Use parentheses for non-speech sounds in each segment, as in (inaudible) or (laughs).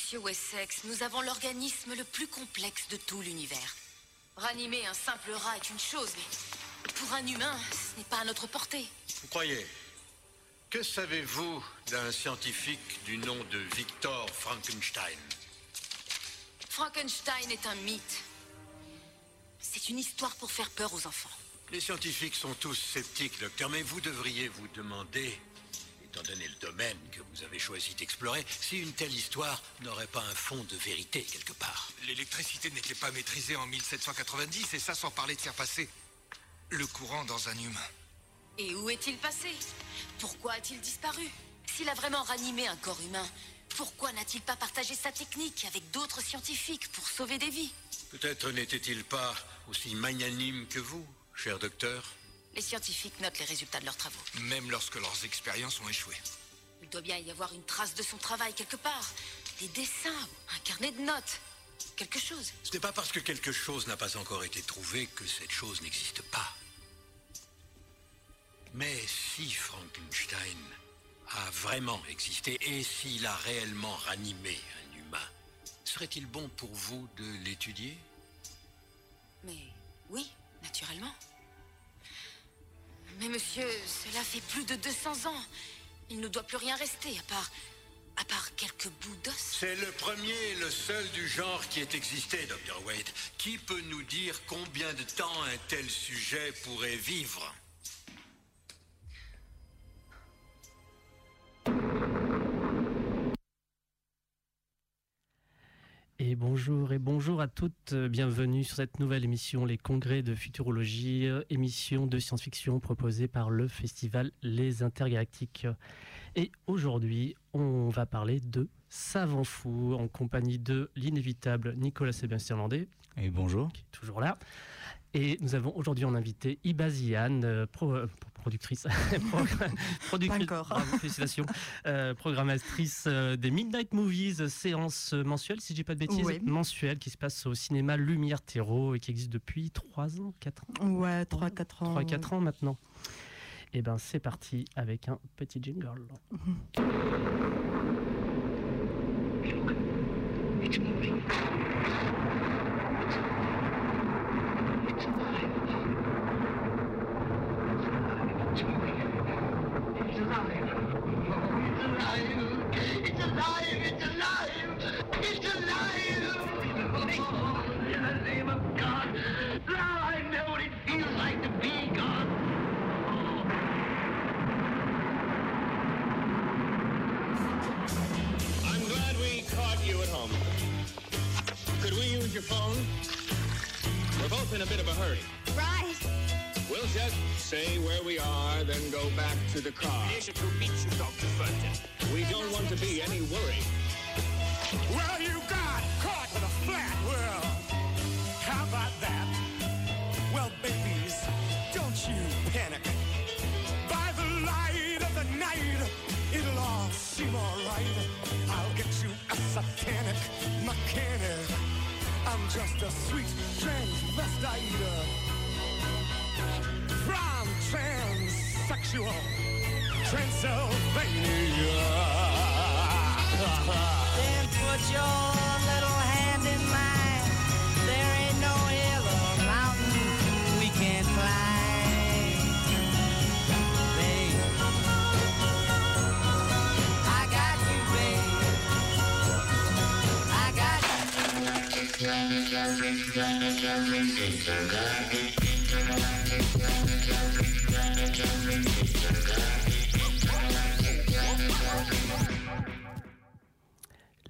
Monsieur Wessex, nous avons l'organisme le plus complexe de tout l'univers. Ranimer un simple rat est une chose, mais pour un humain, ce n'est pas à notre portée. Vous croyez? Que savez-vous d'un scientifique du nom de Victor Frankenstein? Frankenstein est un mythe. C'est une histoire pour faire peur aux enfants. Les scientifiques sont tous sceptiques, docteur, mais vous devriez vous demander, étant donné le domaine que vous avez choisi d'explorer, si une telle histoire n'aurait pas un fond de vérité quelque part. L'électricité n'était pas maîtrisée en 1790, et ça sans parler de faire passer le courant dans un humain. Et où est-il passé? Pourquoi a-t-il disparu? S'il a vraiment ranimé un corps humain, pourquoi n'a-t-il pas partagé sa technique avec d'autres scientifiques pour sauver des vies? Peut-être n'était-il pas aussi magnanime que vous, cher docteur? Les scientifiques notent les résultats de leurs travaux. Même lorsque leurs expériences ont échoué. Il doit bien y avoir une trace de son travail quelque part. Des dessins, un carnet de notes. Quelque chose. Ce n'est pas parce que quelque chose n'a pas encore été trouvé que cette chose n'existe pas. Mais si Frankenstein a vraiment existé et s'il a réellement ranimé un humain, serait-il bon pour vous de l'étudier? Mais oui, naturellement. Mais monsieur, cela fait plus de 200 ans. Il ne doit plus rien rester à part... à part quelques bouts d'os. C'est le premier et le seul du genre qui ait existé, Dr. Wade. Qui peut nous dire combien de temps un tel sujet pourrait vivre? Et bonjour et bonjour à toutes, bienvenue sur cette nouvelle émission Les Congrès de Futurologie, euh, émission de science-fiction proposée par le festival Les Intergalactiques. Et aujourd'hui, on va parler de Savant Fou en compagnie de l'inévitable Nicolas Sébastien Landais. Et bonjour. Qui est toujours là. Et nous avons aujourd'hui en invité Ibaziane, euh, pro, euh, productrice, (laughs) productrice bravo, félicitations, euh, programmatrice euh, des Midnight Movies, séance mensuelle, si je dis pas de bêtises, Oui. mensuelle qui se passe au cinéma Lumière Terreau et qui existe depuis 3 ans, 4 ans Ouais, 3-4 ans. 3-4 ans maintenant. Et ben c'est parti avec un petit jingle. I'm Intergalactic, intergalactic, intergalactic, intergalactic, intergalactic, intergalactic, intergalactic,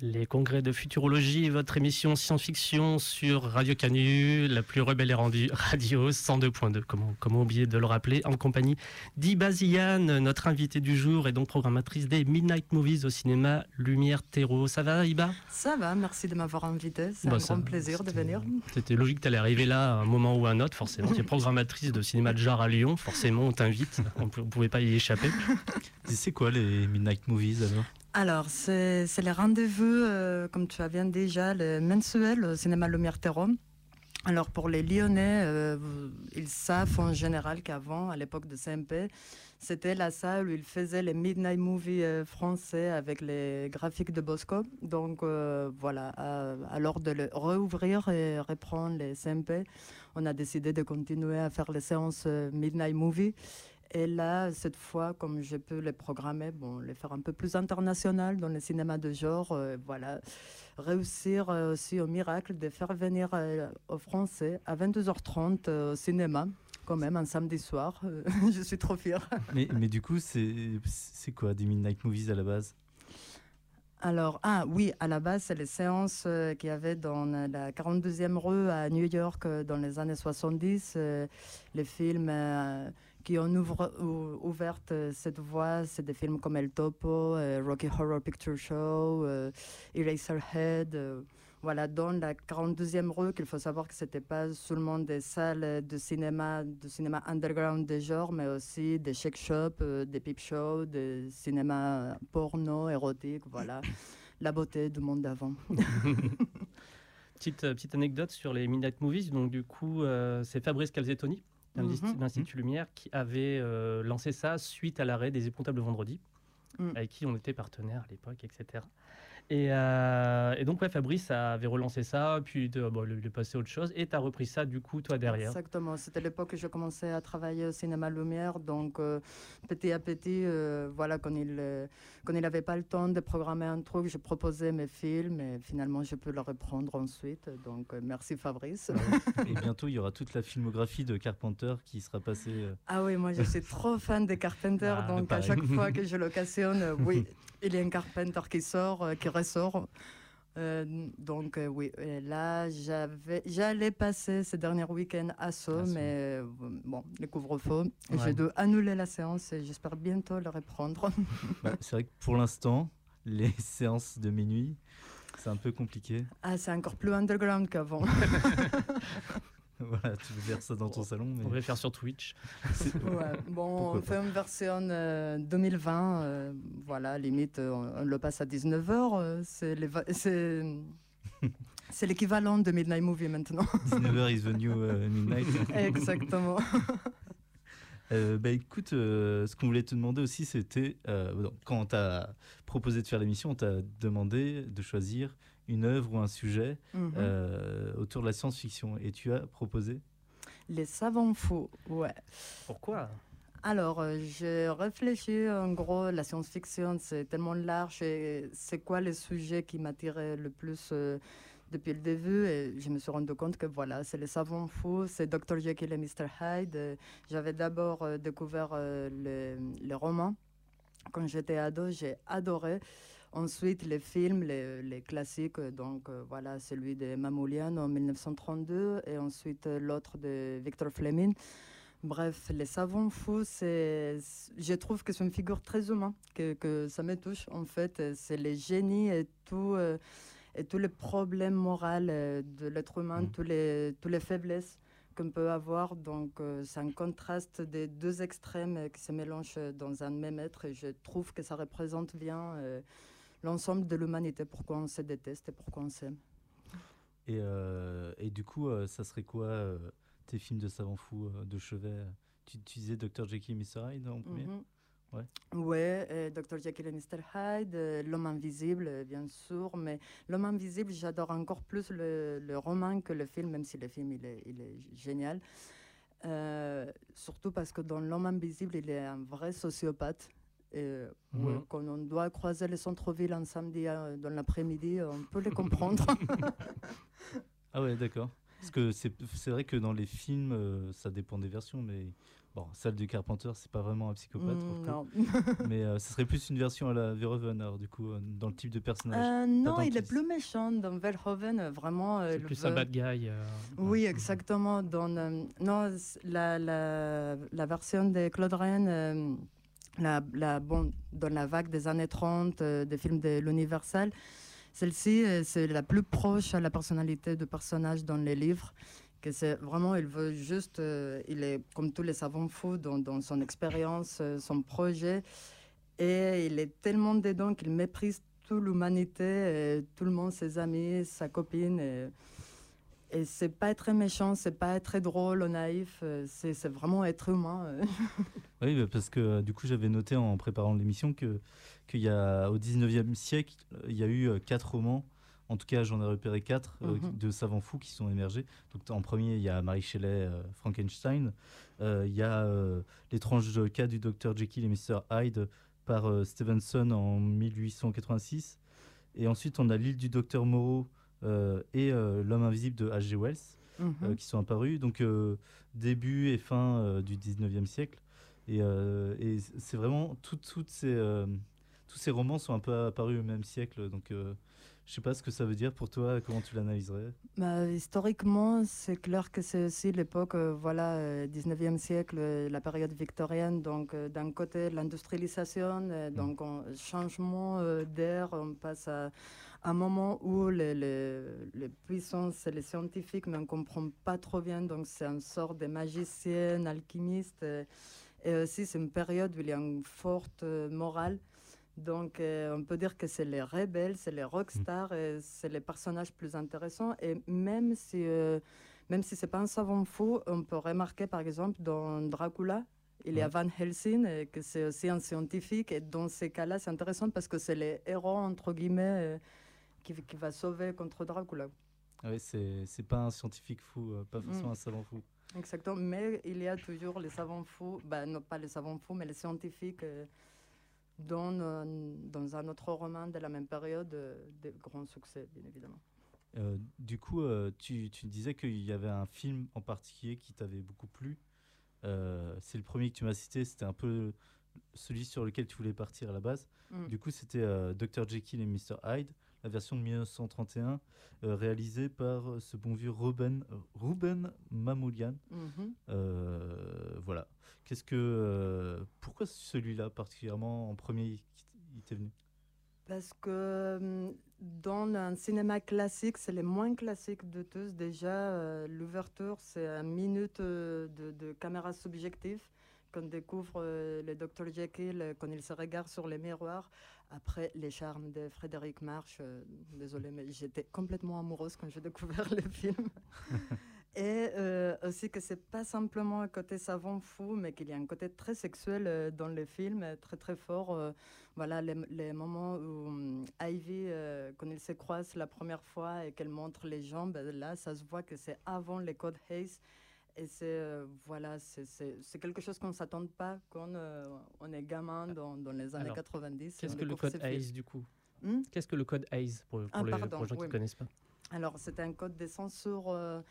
Les congrès de futurologie, votre émission science-fiction sur Radio Canu, la plus rebelle et rendue (laughs) radio 102.2, comment, comment oublier de le rappeler, en compagnie d'Ibaziane, notre invitée du jour et donc programmatrice des Midnight Movies au cinéma Lumière Terreau. Ça va Iba? Ça va, merci de m'avoir invité. C'est Bah, un ça- grand plaisir de venir. C'était logique que tu allais arriver là à un moment ou à un autre, forcément. Tu es (laughs) programmatrice de cinéma de genre à Lyon, forcément on t'invite, on ne pouvait pas y échapper. (laughs) C'est quoi les Midnight Movies alors? Alors, c'est les rendez-vous, euh, comme tu as bien déjà, le mensuel au cinéma Lumière Terreau. Alors, pour les Lyonnais, euh, ils savent en général qu'avant, à l'époque de CMP, C'était la salle où il faisait les midnight movies euh, français avec les graphiques de Bosco. Donc voilà, alors de le rouvrir et reprendre les CMP, on a décidé de continuer à faire les séances midnight movie. Et là, cette fois, comme je peux les programmer, bon, les faire un peu plus international dans le cinéma de genre, euh, voilà, réussir euh, aussi au miracle de faire venir euh, aux Français à 22h30 euh, au cinéma, quand même, un samedi soir. Euh, (laughs) je suis trop fière. mais, mais du coup, c'est quoi des Midnight Movies à la base? Alors, ah oui, à la base, c'est les séances euh, qu'il y avait dans la 42e rue à New York euh, dans les années 70. euh, les films qui ont ouvre- ou- ouvert euh, cette voie, c'est des films comme El Topo, euh, Rocky Horror Picture Show, euh, Eraserhead. euh, voilà, dans la 42e rue, qu'il faut savoir que c'était pas seulement des salles de cinéma, de cinéma underground de genre, mais aussi des shake shops, euh, des peep shows, des cinémas porno, érotique, voilà. (coughs) La beauté du monde d'avant. (laughs) Petite, petite anecdote sur les Midnight Movies. Donc, du coup, euh, c'est Fabrice Calzettoni, l'Institut Lumière, qui avait euh, lancé ça suite à l'arrêt des épouvantables vendredi, Mm. avec qui on était partenaires à l'époque, etc. Et, euh, et donc, ouais, Fabrice avait relancé ça, puis de- bon, il est passé à autre chose, et tu as repris ça, du coup, toi, derrière. Exactement. C'était l'époque que je commençais à travailler au cinéma Lumière. Donc, euh, petit à petit, euh, voilà, quand il quand il n'avait pas le temps de programmer un truc, je proposais mes films et finalement, je peux le reprendre ensuite. Donc, euh, merci Fabrice. Et bientôt, il y aura toute la filmographie de Carpenter qui sera passée. euh, Ah oui, moi je suis trop fan de Carpenter, Ah, donc à chaque fois (laughs) que je l'occasionne, euh, oui, il y a un Carpenter qui sort, euh, qui ressort. Euh, donc euh, oui, et là j'avais, j'allais passer ce dernier week-end à Sceaux, mais euh, bon, le couvre-feu, Ouais. j'ai dû annuler la séance et j'espère bientôt le reprendre. (laughs) bah, c'est vrai que pour l'instant, les (laughs) séances de minuit, c'est un peu compliqué. ah, c'est encore plus underground qu'avant. (laughs) (laughs) voilà, tu veux faire ça dans ton salon, mais On va le faire sur Twitch. Ouais, bon, Pourquoi on fait une version euh, 2020, euh, voilà, limite, euh, on, on le passe à 19h, (laughs) c'est l'équivalent de Midnight Movie maintenant. (laughs) 19h is the new euh, midnight. Exactement. Euh, bah écoute, euh, ce qu'on voulait te demander aussi, c'était euh, quand on t'a proposé de faire l'émission, on t'a demandé de choisir une œuvre ou un sujet Mhm. euh, autour de la science-fiction. Et tu as proposé? Les savants fous, ouais. Pourquoi? Alors, euh, j'ai réfléchi, en gros, la science-fiction, c'est tellement large et c'est quoi les sujets qui m'attiraient le plus euh, depuis le début? Et je me suis rendu compte que voilà, c'est les savants fous, c'est Dr. Jekyll et Mr. Hyde. J'avais d'abord euh, découvert euh, les, les romans. Quand j'étais ado, j'ai adoré. Ensuite, les films, les, les classiques, donc euh, voilà, celui de Mamoulian en 1932 et ensuite euh, l'autre de Victor Fleming. Bref, les savants fous, c'est, je trouve que c'est une figure très humaine, que, que ça me touche en fait. C'est les génies et tout, euh, et tous les problèmes moraux de l'être humain, Mhm. tous les, toutes les faiblesses qu'on peut avoir. Donc, euh, c'est un contraste des deux extrêmes qui se mélangent dans un même être. Et je trouve que ça représente bien euh, l'ensemble de l'humanité, pourquoi on se déteste et pourquoi on s'aime. et, euh, et du coup, euh, ça serait quoi euh, tes films de savants fous de chevet tu, tu disais Dr. Jekyll et Mr. Hyde en premier Mhm. Ouais. Ouais, euh, Dr. Jekyll et Mr. Hyde, euh, L'homme invisible, euh, bien sûr, mais L'homme invisible, j'adore encore plus le, le roman que le film, même si le film il est, il est génial. Surtout parce que dans L'homme invisible, il est un vrai sociopathe. Et euh, ouais, Mhm. quand on doit croiser les centres-villes un samedi euh, dans l'après-midi, on peut les comprendre. (laughs) Ah ouais, d'accord. Parce que c'est vrai que dans les films, euh, ça dépend des versions, mais bon, celle du Carpenter, c'est pas vraiment un psychopathe. Mm, coup. non. (laughs) Mais euh, ce serait plus une version à la Verhoeven, alors, du coup, euh, dans le type de personnage. Euh, non, il est plus méchant dans Verhoeven, euh, vraiment. euh, C'est plus veut- un bad guy. euh, Oui, exactement. Dans, euh, non, la, la, la version de Claude Rennes, euh, la, bon, dans la vague des années 30 euh, des films de l'Universal, celle-ci, euh, c'est la plus proche à la personnalité du personnage dans les livres. Que c'est vraiment, il veut juste, euh, il est comme tous les savants fous dans, son expérience, son projet, et il est tellement dedans qu'il méprise toute l'humanité, tout le monde, ses amis, sa copine. Et c'est pas très méchant, c'est pas très drôle ou naïf, euh, c'est vraiment être humain. euh. (laughs) Oui, bah, parce que euh, du coup, j'avais noté en préparant l'émission que qu'il y a au 19e siècle, il y a eu quatre romans. En tout cas, j'en ai repéré quatre Mhm. de savants fous qui sont émergés. Donc, en premier, il y a Marie Shelley, euh, Frankenstein. Euh, il y a euh, L'étrange cas du docteur Jekyll et Mr Hyde par Stevenson en 1886. Et ensuite, on a L'île du docteur Moreau et euh, L'homme invisible de H.G. Wells Mhm. euh, qui sont apparus, donc euh, début et fin euh, du 19e siècle. Et, euh, c'est vraiment tout- toutes ces, euh, tous ces romans sont un peu apparus au même siècle. Donc euh, je sais pas ce que ça veut dire pour toi, comment tu l'analyserais? Bah, historiquement, c'est clair que c'est aussi l'époque, euh, voilà, euh, 19e siècle, euh, la période victorienne. Donc, euh, d'un côté, l'industrialisation, euh, donc changement euh, d'air, on passe à un moment où les, les, les puissances et les scientifiques ne comprennent pas trop bien. Donc, c'est une sorte de magicien, alchimiste. euh, et aussi, c'est une période où il y a une forte euh, morale. Donc, euh, on peut dire que c'est les rebelles, c'est les rockstars, et c'est les personnages plus intéressants. Et même si, euh, même si c'est pas un savant fou, on peut remarquer, par exemple, dans Dracula, il y a. Van Helsing, et que c'est aussi un scientifique. Et dans ces cas-là, c'est intéressant parce que c'est les héros, entre guillemets, qui, qui va sauver contre Dracula. Ouais, c'est c'est pas un scientifique fou, euh, pas forcément Mm. un savant fou. Exactement. Mais il y a toujours les savants fous, ben, non pas les savants fous, mais les scientifiques. euh, dans, un- dans un autre roman de la même période, euh, de grands succès, bien évidemment. Euh, du coup, euh, tu, tu disais qu'il y avait un film en particulier qui t'avait beaucoup plu. Euh, c'est le premier que tu m'as cité, c'était un peu celui sur lequel tu voulais partir à la base. Mm. Du coup, c'était euh, Dr. Jekyll et Mr. Hyde, la version de 1931, euh, réalisée par euh, ce bon vieux Ruben, euh, Ruben Mamoulian. Mhm. Euh, voilà. Qu'est-ce que, pourquoi celui-là particulièrement en premier il t'est venu? Parce que dans un cinéma classique, c'est le moins classique de tous. Déjà, euh, l'ouverture, c'est une minute de, de caméra subjective qu'on découvre euh, le Dr Jekyll euh, quand il se regarde sur les miroirs. Après, les charmes de Frédéric March. euh, désolée, mais j'étais complètement amoureuse quand j'ai découvert le film. (laughs) Et euh, aussi que c'est pas simplement un côté savant fou, mais qu'il y a un côté très sexuel euh, dans le film, très très fort. euh, voilà les, les moments où hum, Ivy, quand ils se croisent la première fois et qu'elle montre les jambes, là, ça se voit que c'est avant les codes Hayes. Et c'est euh, voilà, c'est- c'est c'est quelque chose qu'on ne s'attend pas quand euh, on est gamin dans, dans les années Alors, 90. et Qu'est-ce que le code. ACE du coup Hmm Qu'est-ce que le code ACE pour, pour Ah, les, pardon, pour les gens qui ne connaissent pas Alors, c'était un code de censure euh,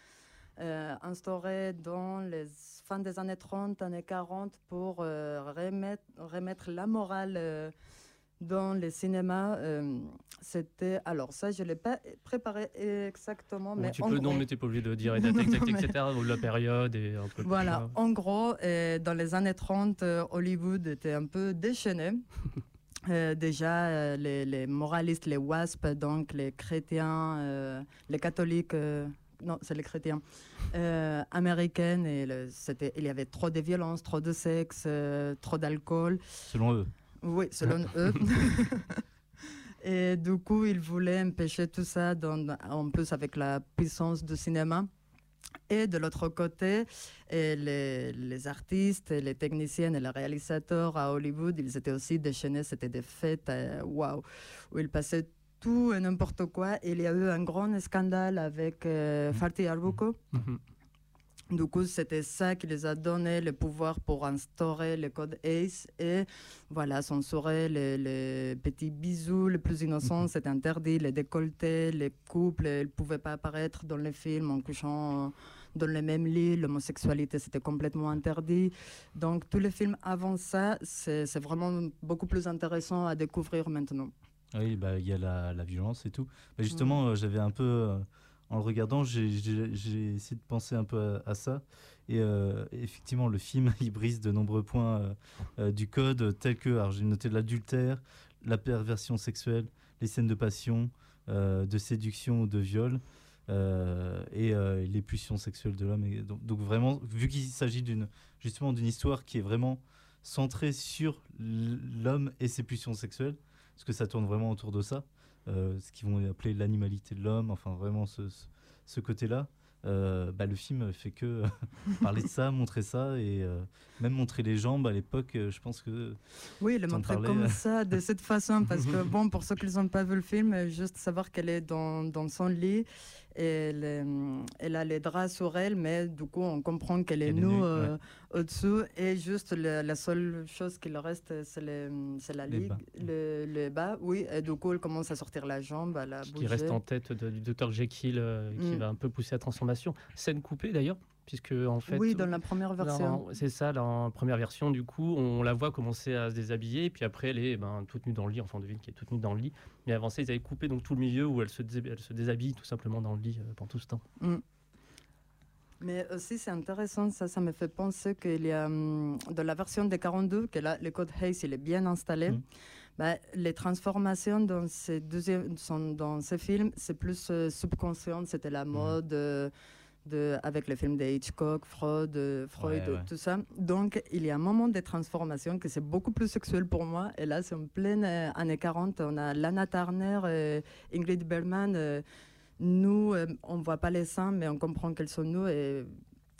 euh, instauré dans les fins des années 30, années 40 pour remettre, remettre la morale dans les cinémas. euh, c'était. Alors, ça, je ne l'ai pas préparé exactement, Ou mais. Tu en peux, non, mais t'es pas obligé de dire (laughs) dates exactes, Mais- etc. Ou la période et un peu. Voilà, en gros, euh, dans les années 30, euh, Hollywood était un peu déchaîné. (laughs) Euh, déjà, euh, les, les moralistes, les WASP, donc les chrétiens, euh, les catholiques, non, c'est les chrétiens, américaines, et le- c'était, il y avait trop de violence, trop de sexe, trop d'alcool. Selon eux. Oui, selon (laughs) eux. (laughs) Et du coup, ils voulaient empêcher tout ça, dans- en plus avec la puissance du cinéma. Et de l'autre côté, et les, les artistes, et les techniciens et les réalisateurs à Hollywood, ils étaient aussi déchaînés. C'était des fêtes, euh, waouh, où ils passaient tout et n'importe quoi. Et il y a eu un grand scandale avec euh, Fatih Arbuckle. Mhm. Du coup, c'était ça qui les a donné le pouvoir pour instaurer le code ACE et voilà, censurer les, les petits bisous les plus innocents, c'était interdit, les décolletés, les couples, ils ne pouvaient pas apparaître dans les films en couchant dans le même lit, l'homosexualité c'était complètement interdit. Donc tous les films avant ça, c'est c'est vraiment beaucoup plus intéressant à découvrir maintenant. Oui, bah, il y a la, la violence et tout. Mais justement, euh, j'avais un peu, euh, en le regardant, j'ai- essayé de penser un peu à, ça. Et euh, effectivement, le film, (laughs) il brise de nombreux points euh, euh, du code, tels que, alors j'ai noté l'adultère, la perversion sexuelle, les scènes de passion, de séduction ou de viol, et les pulsions sexuelles de l'homme. Donc, donc vraiment, vu qu'il s'agit justement d'une histoire qui est vraiment centrée sur l'homme et ses pulsions sexuelles, parce que ça tourne vraiment autour de ça, ce qu'ils vont appeler l'animalité de l'homme, enfin vraiment ce, ce- ce côté-là. euh, bah, le film fait que (laughs) parler de ça, montrer ça et euh, même montrer les jambes à l'époque. euh, je pense que Oui, le montrer parlais, comme euh. ça, de cette façon, parce que (laughs) bon, pour ceux qui n'ont pas vu le film, euh, juste savoir qu'elle est dans, dans son lit, elle, euh, elle a les draps sur elle, mais du coup, on comprend qu'elle est nue euh, au-dessous, et juste le- la seule chose qui le reste, c'est la Les ligue, bas. le, le bas, oui, et du coup, elle commence à sortir la jambe, à la Ce bouger. qui reste en tête de- du docteur Jekyll euh, qui Mm. va un peu pousser la transformation. Scène coupée d'ailleurs, puisque en fait. oui, dans la première version. dans- C'est ça, dans la première version, du coup, on la voit commencer à se déshabiller, et puis après, elle est ben, toute nue dans le lit, enfin, on devine qu'elle est toute nue dans le lit. Mais avant ça, ils avaient coupé donc tout le milieu où elle se, elle se déshabille tout simplement dans le lit euh, pendant tout ce temps. Mais aussi, c'est intéressant, ça, ça me fait penser qu'il y a hum, de la version des 42, que là, le code Hayes, il est bien installé. Mhm. Bah, les transformations dans ces, deuxièmes, dans ces films, c'est plus euh, subconscient, c'était la mode. euh, de, avec les films de Hitchcock, Freud, euh, Freud Ouais, ouais. tout ça. Donc, il y a un moment de transformation que c'est beaucoup plus sexuel pour moi. Et là, c'est en pleine euh, année 40. On a Lana Turner, et Ingrid Bergman. euh, nous, euh, on ne voit pas les seins, mais on comprend qu'elles sont nous et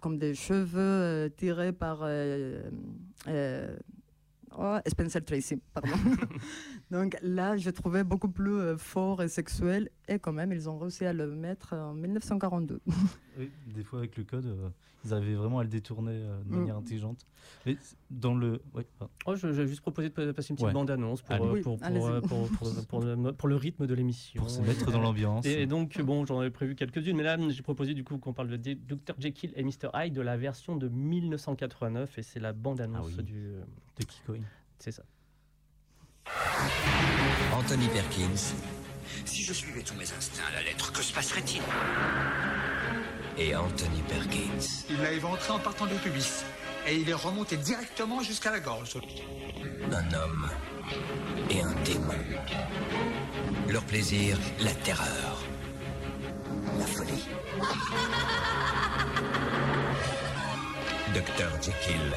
comme des cheveux euh, tirés par euh, euh, oh, Spencer Tracy. Pardon. (laughs) Donc là, je trouvais beaucoup plus euh, fort et sexuel. Et quand même, ils ont réussi à le mettre en 1942. (laughs) oui, des fois avec le code, euh, ils arrivaient vraiment à le détourner euh, de Mm. manière intelligente. Mais c- dans le, pardon. Oh, je- J'avais juste proposé de pa- passer une petite Ouais. bande-annonce pour, euh, Oui, pour, pour, pour, pour- (laughs) pour le, pour le rythme de l'émission. pour se mettre dans l'ambiance. Et donc, bon, j'en avais prévu quelques-unes, mais là, j'ai proposé du coup qu'on parle de Dr. Jekyll et Mr. Hyde de la version de 1989, et c'est la bande-annonce Ah oui. du. de Kikoin. C'est ça. Anthony Perkins Si je suivais tous mes instincts à la lettre, que se passerait-il? Et Anthony Perkins. Il l'a éventré en partant du pubis. Et il est remonté directement jusqu'à la gorge. Un homme et un démon. Leur plaisir, la terreur. La folie. (laughs) Dr. Jekyll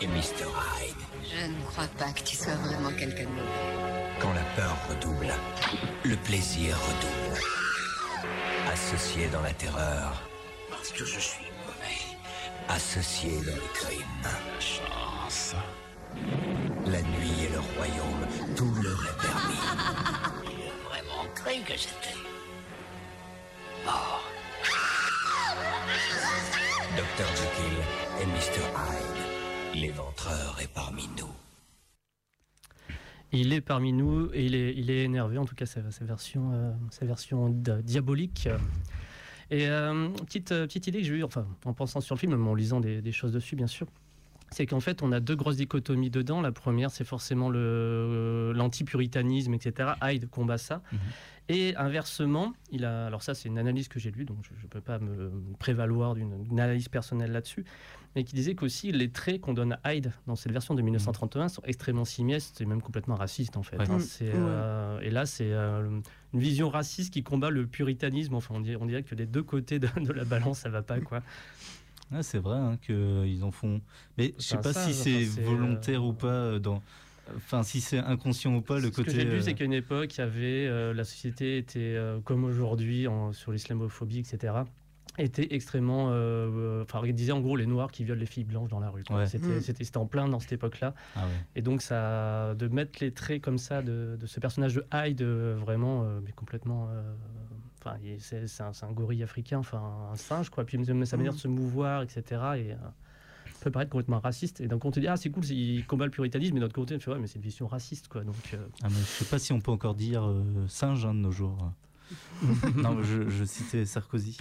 et Mr. Hyde. Je ne crois pas que tu sois vraiment quelqu'un de mauvais. Quand la peur redouble, le plaisir redouble. Associés dans la terreur, Parce que je suis mauvais. associés dans le crime. Chance. La nuit et le royaume, tout leur est permis. Il a vraiment cru que j'étais mort. Dr. Jekyll et Mr. Hyde. L'éventreur est parmi nous. Il est parmi nous et il est, il est énervé, en tout cas, sa, sa version, euh, sa version diabolique. Et euh, petite, euh, petite idée que j'ai eue, enfin, en pensant sur le film, en lisant des, des choses dessus, bien sûr, c'est qu'en fait, on a deux grosses dichotomies dedans. La première, c'est forcément le- l'anti-puritanisme, etc. Hyde combat ça. Mhm. Et inversement, il a, alors ça, c'est une analyse que j'ai lue, donc je ne peux pas me prévaloir d'une analyse personnelle là-dessus, mais qui disait qu'aussi les traits qu'on donne à Hyde dans cette version de 1931 sont extrêmement simiestes et même complètement racistes en fait. Ouais. hein. Mm. Euh, et là, c'est euh, une vision raciste qui combat le puritanisme. Enfin, on dirait, on dirait que des deux côtés de, de la balance, ça va pas quoi. Ah, c'est vrai hein, qu'ils en font. Mais je sais pas ça, si c'est volontaire euh, ou pas euh, dans. Enfin, si c'est inconscient ou pas, le Ce côté. que j'ai euh, c'est qu'à une époque, il y avait euh, la société était euh, comme aujourd'hui sur l'islamophobie, etc. était extrêmement. euh, Enfin, il disait en gros les noirs qui violent les filles blanches dans la rue. Ouais. C'était, Mm. c'était, c'était en plein dans cette époque-là. Ah ouais. Et donc, ça, de mettre les traits comme ça de, de ce personnage de Hyde, euh, vraiment, euh, mais complètement. euh, Enfin, c'est, c'est un, c'est un gorille africain, enfin un singe, quoi. Puis même sa manière de se mouvoir, etc. Et, euh, peut paraître complètement raciste. Et d'un côté, on te dit, ah, c'est cool, il combat le puritanisme, mais d'un autre côté, on fait, ouais, mais c'est une vision raciste, quoi. Donc, euh, Ah, mais je sais pas si on peut encore dire euh, singe hein, de nos jours. (laughs) non, je, je citais Sarkozy,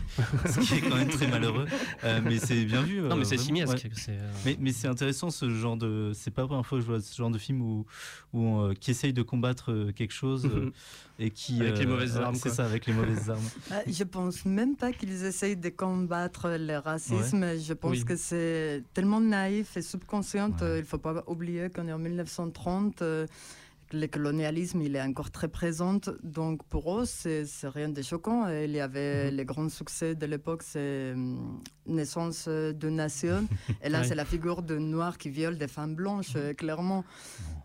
ce qui est quand même très malheureux. Euh, mais c'est bien vu. non, euh, mais c'est simiesque. ouais. c'est, euh, Mais, mais c'est intéressant ce genre de. C'est pas la première fois que je vois ce genre de film où, où on, euh, qui essaye de combattre euh, quelque chose euh, et qui. Avec les euh, mauvaises armes, C'est ça, avec les mauvaises armes. (laughs) Ah, Je pense même pas qu'ils essayent de combattre le racisme. Je pense Oui. que c'est tellement naïf et subconscient. Ouais. Euh, Il faut pas oublier qu'on est en 1930. Le colonialisme, il est encore très présent. Donc, pour eux, c'est c'est rien de choquant. Et Il y avait Mhm. les grands succès de l'époque, c'est hum, Naissance de nation. (laughs) Et là, c'est la figure de noir qui viole des femmes blanches, euh, clairement.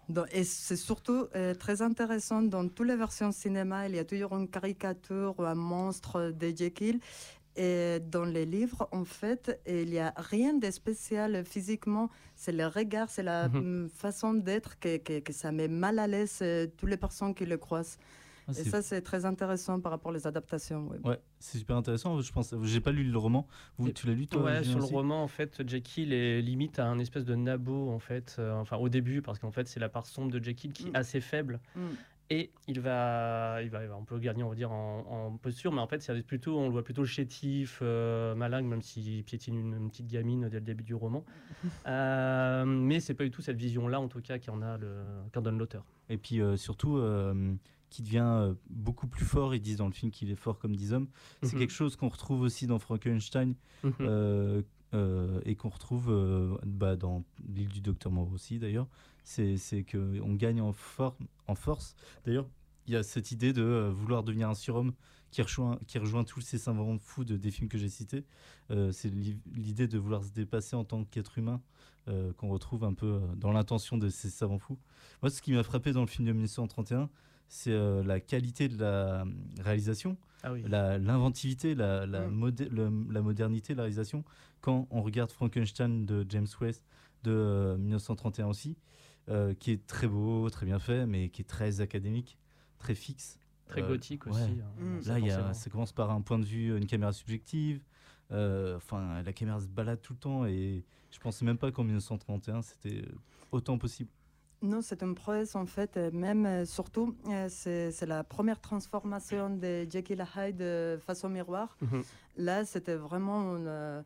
Donc, et c'est surtout euh, très intéressant dans toutes les versions cinéma, il y a toujours une caricature ou un monstre de Jekyll. Et dans les livres, en fait, il n'y a rien de spécial physiquement. C'est le regard, c'est la Mhm. mm, façon d'être que, que- que ça met mal à l'aise euh, toutes les personnes qui le croisent. Ah, Et ça, c'est très intéressant par rapport aux adaptations. oui. Ouais, c'est super intéressant. Je pense, j'ai pas lu le roman. Vous, Et- tu l'as lu toi Ouais, sur le roman, en fait, Jekyll est limite à un espèce de nabo, en fait. euh, enfin, au début, parce qu'en fait, c'est la part sombre de Jekyll qui est Mm. assez faible. Mm. Et il va, il va, il va un peu gagner, on va dire, en, en posture, mais en fait, c'est plutôt, on le voit plutôt chétif, euh, malin, même s'il piétine une, une petite gamine dès le début du roman. (laughs) Euh, mais c'est pas du tout cette vision-là, en tout cas, qu'en a le, qu'en donne l'auteur. Et puis euh, surtout, euh, qui devient euh, beaucoup plus fort. Ils disent dans le film qu'il est fort comme 10 hommes. C'est Mhm. quelque chose qu'on retrouve aussi dans Frankenstein Mhm. euh, euh, et qu'on retrouve euh, bah, dans l'île du Docteur Moreau aussi d'ailleurs. C'est qu'on gagne en, for- en force. D'ailleurs, il y a cette idée de euh, vouloir devenir un surhomme qui rejoint, qui rejoint tous ces savants fous de, des films que j'ai cités. Euh, c'est l'i- l'idée de vouloir se dépasser en tant qu'être humain euh, qu'on retrouve un peu dans l'intention de ces savants fous. Moi, ce qui m'a frappé dans le film de 1931, c'est euh, la qualité de la réalisation, Ah oui. la- l'inventivité, la, la, Mm. modé- le- la modernité de la réalisation. Quand on regarde Frankenstein de James West de euh, 1931 aussi, euh, qui est très beau, très bien fait, mais qui est très académique, très fixe. Très Euh, gothique ouais. aussi. hein, Mm. ça, Là, il y a, ça commence par un point de vue, une caméra subjective. euh, Enfin, la caméra se balade tout le temps et je pensais même pas qu'en 1931 c'était euh, autant possible. Non, c'est une prouesse en fait, même euh, surtout, euh, c'est la première transformation de Jekyll Hyde euh, face au miroir. Mhm. Là, c'était vraiment une, euh,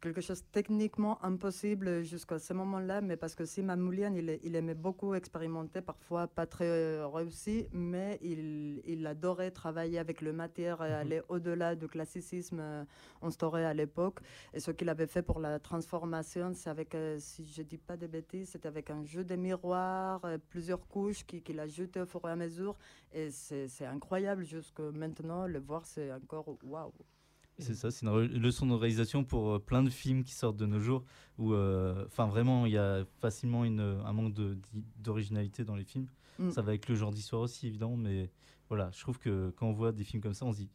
quelque chose de techniquement impossible jusqu'à ce moment-là, mais parce que Simon Moulian, il, il aimait beaucoup expérimenter, parfois pas très euh, réussi, mais il, il adorait travailler avec le matière et Mhm. aller au-delà du classicisme euh, instauré à l'époque. Et ce qu'il avait fait pour la transformation, c'est avec, euh, si je dis pas de bêtises, c'était avec un jeu de miroirs, euh, plusieurs couches qui- qu'il a jeté au fur et à mesure. Et c'est c'est incroyable jusque maintenant, le voir, c'est encore waouh. C'est ça, c'est une leçon de réalisation pour euh, plein de films qui sortent de nos jours où, euh, enfin, vraiment, il y a facilement une, un manque d'originalité dans les films. Mm. Ça va avec le genre d'histoire aussi, évidemment, mais voilà, je trouve que quand on voit des films comme ça, on se dit,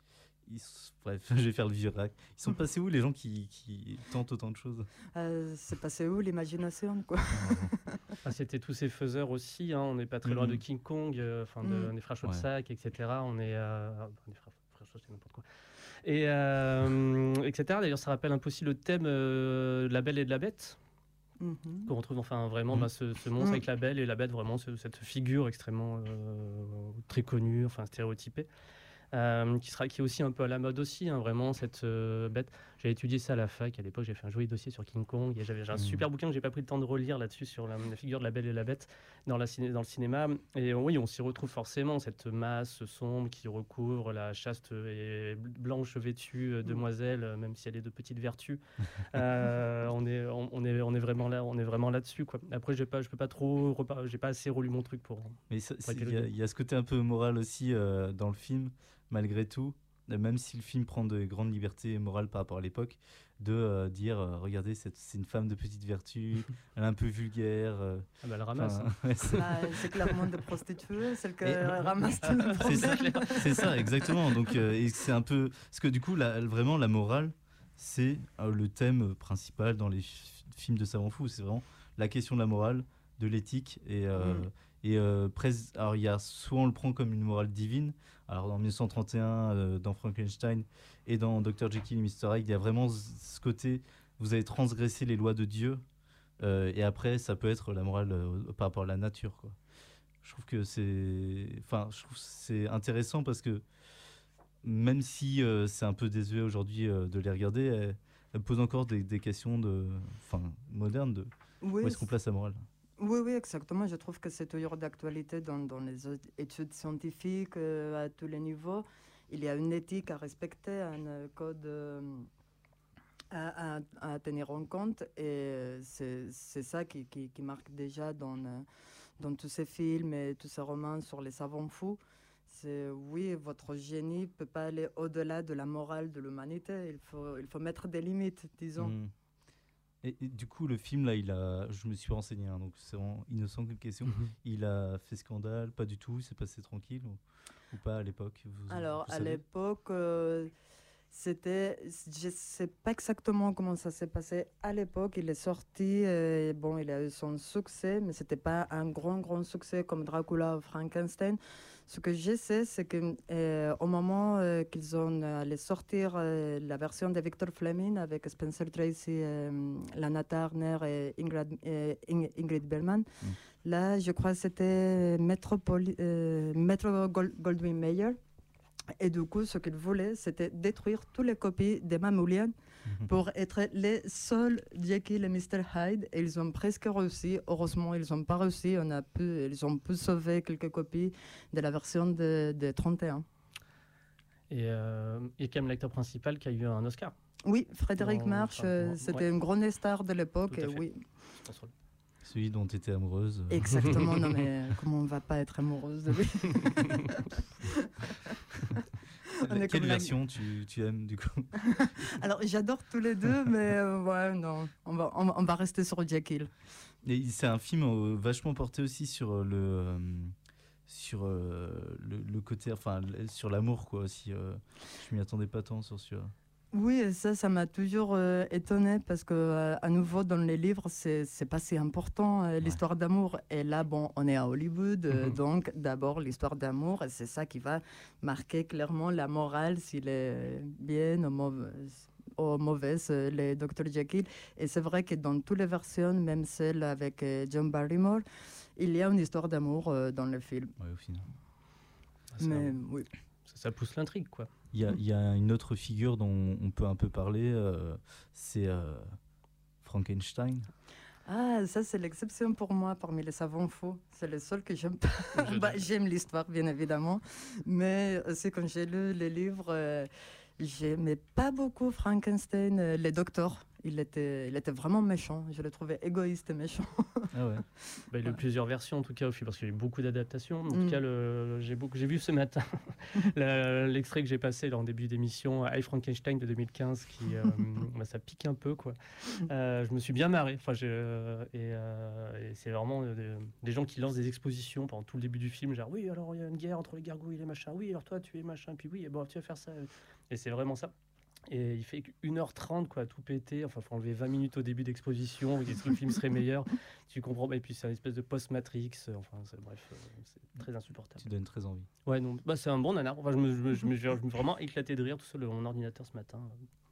ils bref, (laughs) je vais faire le vieux rack. Ils sont passés où les gens qui, qui tentent autant de choses? Euh, c'est passé où? L'imagination quoi (laughs) Ah, C'était tous ces faiseurs aussi. hein, On n'est pas très loin de Mhm. King Kong, euh, enfin de, Mhm. des frères Ouais. Etc. On est euh, ah, des Et euh, etc. D'ailleurs, ça rappelle un peu aussi le thème euh, de La Belle et de la Bête Mhm. qu'on retrouve enfin vraiment Mhm. bah, ce, ce monstre Mhm. avec la Belle et la Bête, vraiment ce- cette figure extrêmement euh, très connue, enfin stéréotypée. euh, qui sera qui est aussi un peu à la mode aussi hein, vraiment cette euh, bête j'avais étudié ça à la fac à l'époque j'ai fait un joli dossier sur King Kong et j'avais j'ai un Mhm. super bouquin que j'ai pas pris le temps de relire là-dessus sur la, la figure de la Belle et la Bête dans, la ciné- dans le cinéma. Et oui on s'y retrouve forcément cette masse sombre qui recouvre la chaste et blanche vêtue euh, demoiselle même si elle est de petite vertu (laughs) Euh, on est on, on est on est vraiment là on est vraiment là-dessus quoi. Après j'ai pas je peux pas trop j'ai pas assez relu mon truc pour Mais il y, a- y ce côté un peu moral aussi euh, dans le film, malgré tout, même si le film prend de grandes libertés morales par rapport à l'époque, de euh, dire euh, regardez, c'est une femme de petite vertu, (laughs) elle est un peu vulgaire. euh, ah bah, elle ramasse hein. (laughs) ouais, c'est- Ah, clairement des prostituées, (laughs) celle qui Et- ramasse tout le c'est ça, problème. c'est ça, exactement. Donc, euh, et c'est un peu. Parce que du coup, la- vraiment, la morale, c'est euh, le thème principal dans les fi- films de savants fous. C'est vraiment la question de la morale, de l'éthique. Et, euh, Mm. et euh, pres- alors, il y a soit on le prend comme une morale divine. Alors, dans 1931, euh, dans Frankenstein et dans Dr. Jekyll et Mr. Hyde, il y a vraiment ce côté vous avez transgressé les lois de Dieu. euh, et après, ça peut être la morale euh, par rapport à la nature. Quoi. Je trouve que c'est, enfin, je trouve que c'est intéressant parce que même si c'est un peu désuet aujourd'hui de les regarder, elles, elles posent encore des, des questions de, enfin, modernes de Oui, où est-ce qu'on place la morale. Oui, oui, exactement. Je trouve que c'est toujours d'actualité dans, les études scientifiques euh, à tous les niveaux. Il y a une éthique à respecter, un euh, code euh, à, tenir en compte. Et c'est ça qui, marque déjà dans, tous ces films et tous ces romans sur les savants fous. C'est oui, votre génie ne peut pas aller au-delà de la morale de l'humanité. Il faut, il faut mettre des limites, disons. Mm. Et, et du coup, le film là, il a, je me suis renseigné, hein, donc c'est vraiment innocent comme question. Mhm. Il a fait scandale, pas du tout. Il s'est passé tranquille ou, ou pas à l'époque. Alors, vous à l'époque, euh, C'était, je sais pas exactement comment ça s'est passé à l'époque. Il est sorti, euh, bon, il a eu son succès, mais c'était pas un grand, grand succès comme Dracula ou Frankenstein. Ce que je sais, c'est que euh, au moment euh, qu'ils ont allé sortir euh, la version de Victor Fleming avec Spencer Tracy, euh, Lana Turner et Ingrid, euh, Ing- Ingrid Bergman, là, je crois que c'était Metropoli- euh, Metro Gold- Goldwyn Mayer. Et du coup, ce qu'ils voulaient, c'était détruire toutes les copies des Mamoulian pour être les seuls Jekyll et Mr. Hyde. Et ils ont presque réussi. Heureusement, ils n'ont pas réussi. On a pu, ils ont pu sauver quelques copies de la version de, de 31. Et euh, il y a quand même l'acteur principal qui a eu un Oscar. Oui, Frédéric March, euh, ouais. c'était une grande star de l'époque. Et. Oui. Celui dont tu étais amoureuse. exactement. non, (laughs) mais comment on va pas être amoureuse de lui? (laughs) (laughs) On est Quelle version tu, tu aimes du coup (laughs) Alors, j'adore tous les deux, mais euh, ouais, non, on va, on, va- on va rester sur Jekyll. Et C'est un film euh, vachement porté aussi sur euh, le euh, sur le, le côté enfin sur l'amour quoi aussi. je m'y attendais pas tant sur celui-là. Oui, ça, ça m'a toujours euh, étonné parce que, euh, à nouveau, dans les livres, c'est pas si important euh, l'histoire d'amour. Et là, bon, on est à Hollywood, euh, Mhm. donc d'abord l'histoire d'amour, et c'est ça qui va marquer clairement la morale, s'il est bien ou mauvaise, euh, les Dr. Jekyll. Et c'est vrai que dans toutes les versions, même celle avec John Barrymore, il y a une histoire d'amour dans le film. Ouais, au final. Mais oui. ça, ça pousse l'intrigue, quoi. Il y, a, il y a une autre figure dont on peut un peu parler, euh, c'est euh, Frankenstein. Ah, ça, c'est l'exception pour moi parmi les savants fous. C'est le seul que j'aime pas. Bah, j'aime l'histoire, bien évidemment. Mais aussi, quand j'ai lu les livres, euh, j'aimais pas beaucoup Frankenstein, euh, le docteur. Il était, il était vraiment méchant. Je le trouvais égoïste et méchant. Ah ouais. (laughs) Bah, il y a eu plusieurs versions en tout cas au film parce qu'il y a eu beaucoup d'adaptations. En Mm. tout cas, le- j'ai beaucoup, j'ai vu ce matin (laughs) l'extrait que j'ai passé là, en début d'émission, I Frankenstein de 2015, qui euh, (laughs) bah, ça pique un peu quoi. Euh, je me suis bien marré. Enfin, j'ai, euh, et, euh, et c'est vraiment euh, des, des gens qui lancent des expositions pendant tout le début du film, genre oui alors il y a une guerre entre les gargouilles et les machins. Oui alors toi tu es machin. Puis oui et bon tu vas faire ça. Et c'est vraiment ça. Et il fait 1h30, quoi, tout péter. Enfin, faut enlever 20 minutes au début d'exposition. que le film serait meilleur. (laughs) Tu comprends. Et puis, c'est une espèce de post-Matrix. euh, Enfin, c'est- bref, euh, c'est très insupportable. Tu donnes très envie. Ouais, non, bah, c'est un bon nanar. Enfin, je me, je me- je me- je me suis vraiment éclaté de rire tout seul mon ordinateur ce matin.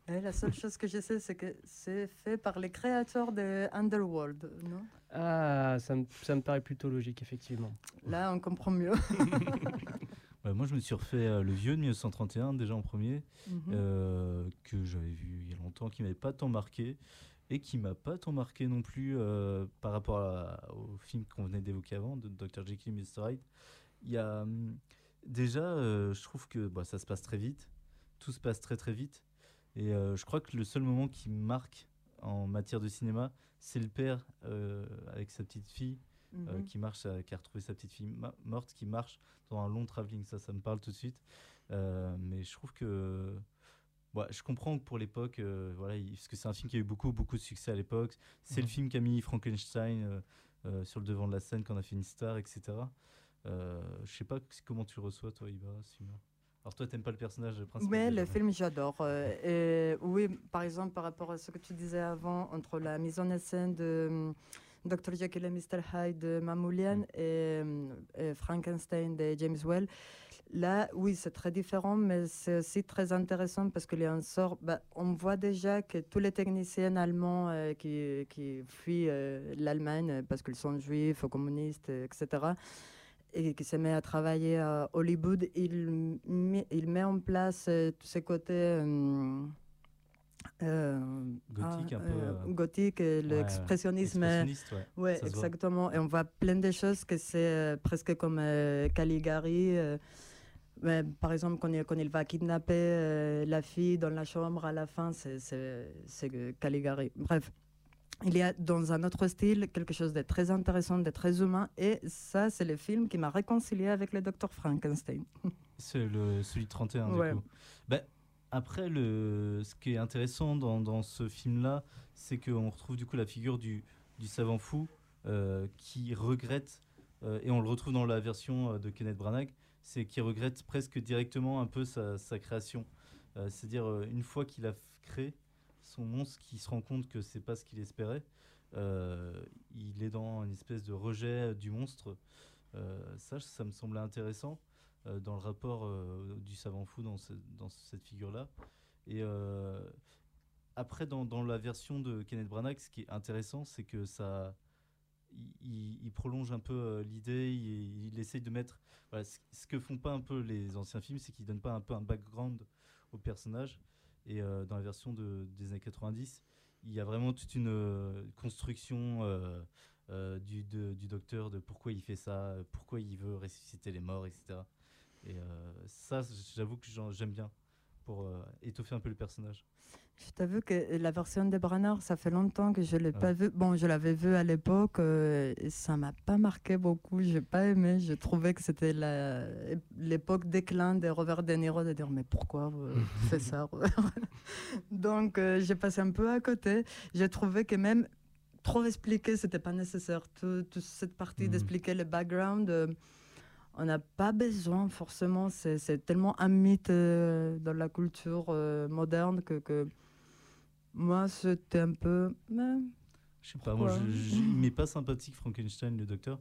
Et la seule chose que je sais, c'est que c'est fait par les créateurs de Underworld. Non? Ah, ça me, ça me paraît plutôt logique, effectivement. Là, on comprend mieux. (laughs) Ouais, moi, je me suis refait euh, le vieux de 1931 déjà en premier, Mhm. euh, que j'avais vu il y a longtemps, qui m'avait pas tant marqué et qui m'a pas tant marqué non plus euh, par rapport à- au film qu'on venait d'évoquer avant, de Dr. Jekyll et Mr. Hyde. Il y a hum, déjà, euh, je trouve que bah, ça se passe très vite, tout se passe très très vite, et euh, je crois que le seul moment qui marque en matière de cinéma, c'est le père avec sa petite fille euh, Mhm. qui marche, euh, qui a retrouvé sa petite fille morte, qui marche dans un long travelling. Ça, ça me parle tout de suite. Euh, mais je trouve que. je comprends que pour l'époque, voilà, il- parce que c'est un film qui a eu beaucoup, beaucoup de succès à l'époque. C'est le Mhm. film qui a mis Frankenstein sur le devant de la scène, qu'on a fait une star, etc. Je sais pas comment tu reçois, toi, Iba, Alors, toi, t'aimes pas le personnage principal Mais déjà, le film, j'adore. Euh, oui, par exemple, par rapport à ce que tu disais avant, entre la mise en scène de Dr. Jekyll et Mr. Hyde de Mamoulian et, hum, et Frankenstein de James Well, là, oui, c'est très différent, mais c'est aussi très intéressant parce a un sort. bah, on voit déjà que tous les techniciens allemands euh, qui, qui fuient euh, l'Allemagne euh, parce qu'ils sont juifs, communistes, euh, etc., et qui se met à travailler à Hollywood, il, il met en place euh, tous ces côtés euh, Gothique, ah, un peu, euh, euh, gothique, euh, l'expressionnisme. expressionniste, ouais, ouais, exactement. Et on voit plein de choses que c'est presque comme euh, Caligari. mais par exemple, quand il, quand il va kidnapper la fille dans la chambre à la fin, c'est- Caligari. Bref, il y a dans un autre style quelque chose de très intéressant, de très humain. Et ça, c'est le film qui m'a réconcilié avec le docteur Frankenstein. C'est celui de 31, Ouais. du coup. Ben, après, le, ce qui est intéressant dans, dans ce film-là, c'est qu'on retrouve du coup la figure du, du savant fou euh, qui regrette, euh, et on le retrouve dans la version euh, de Kenneth Branagh, c'est qui regrette presque directement un peu sa, sa création. C'est-à-dire, une fois qu'il a créé son monstre, qu'il se rend compte que c'est pas ce qu'il espérait, il est dans une espèce de rejet du monstre. Ça, ça me semblait intéressant dans le rapport euh, du savant fou dans, ce- dans cette figure-là. Et euh, après, dans, la version de Kenneth Branagh, ce qui est intéressant, c'est que ça, il, prolonge un peu euh, l'idée, il, essaye de mettre. Ce, que font pas un peu les anciens films, c'est qu'ils donnent pas un peu un background au personnage. Et euh, dans la version de, des années 90, il y a vraiment toute une euh, construction euh, euh, du docteur de pourquoi il fait ça, pourquoi il veut ressusciter les morts, etc. Et euh, ça, j'avoue que j'aime bien pour euh, étoffer un peu le personnage. Je t'avoue que la version de Branagh, ça fait longtemps que je ne l'ai Ah pas vue. Bon, je l'avais vue à l'époque, euh, et ça m'a pas marqué beaucoup. J'ai pas aimé. Je trouvais que c'était l'époque déclin de Robert De Niro de dire mais pourquoi vous (laughs) faites ça Donc euh, j'ai passé un peu à côté. J'ai trouvé que même trop expliquer, c'était pas nécessaire. Tout- Toute cette partie Mhm. d'expliquer le background. On n'a pas besoin forcément, c'est tellement un mythe euh, dans la culture euh, moderne que, que moi c'était un peu. mais Je sais pas, moi, je, je- m'est pas sympathique Frankenstein, le docteur,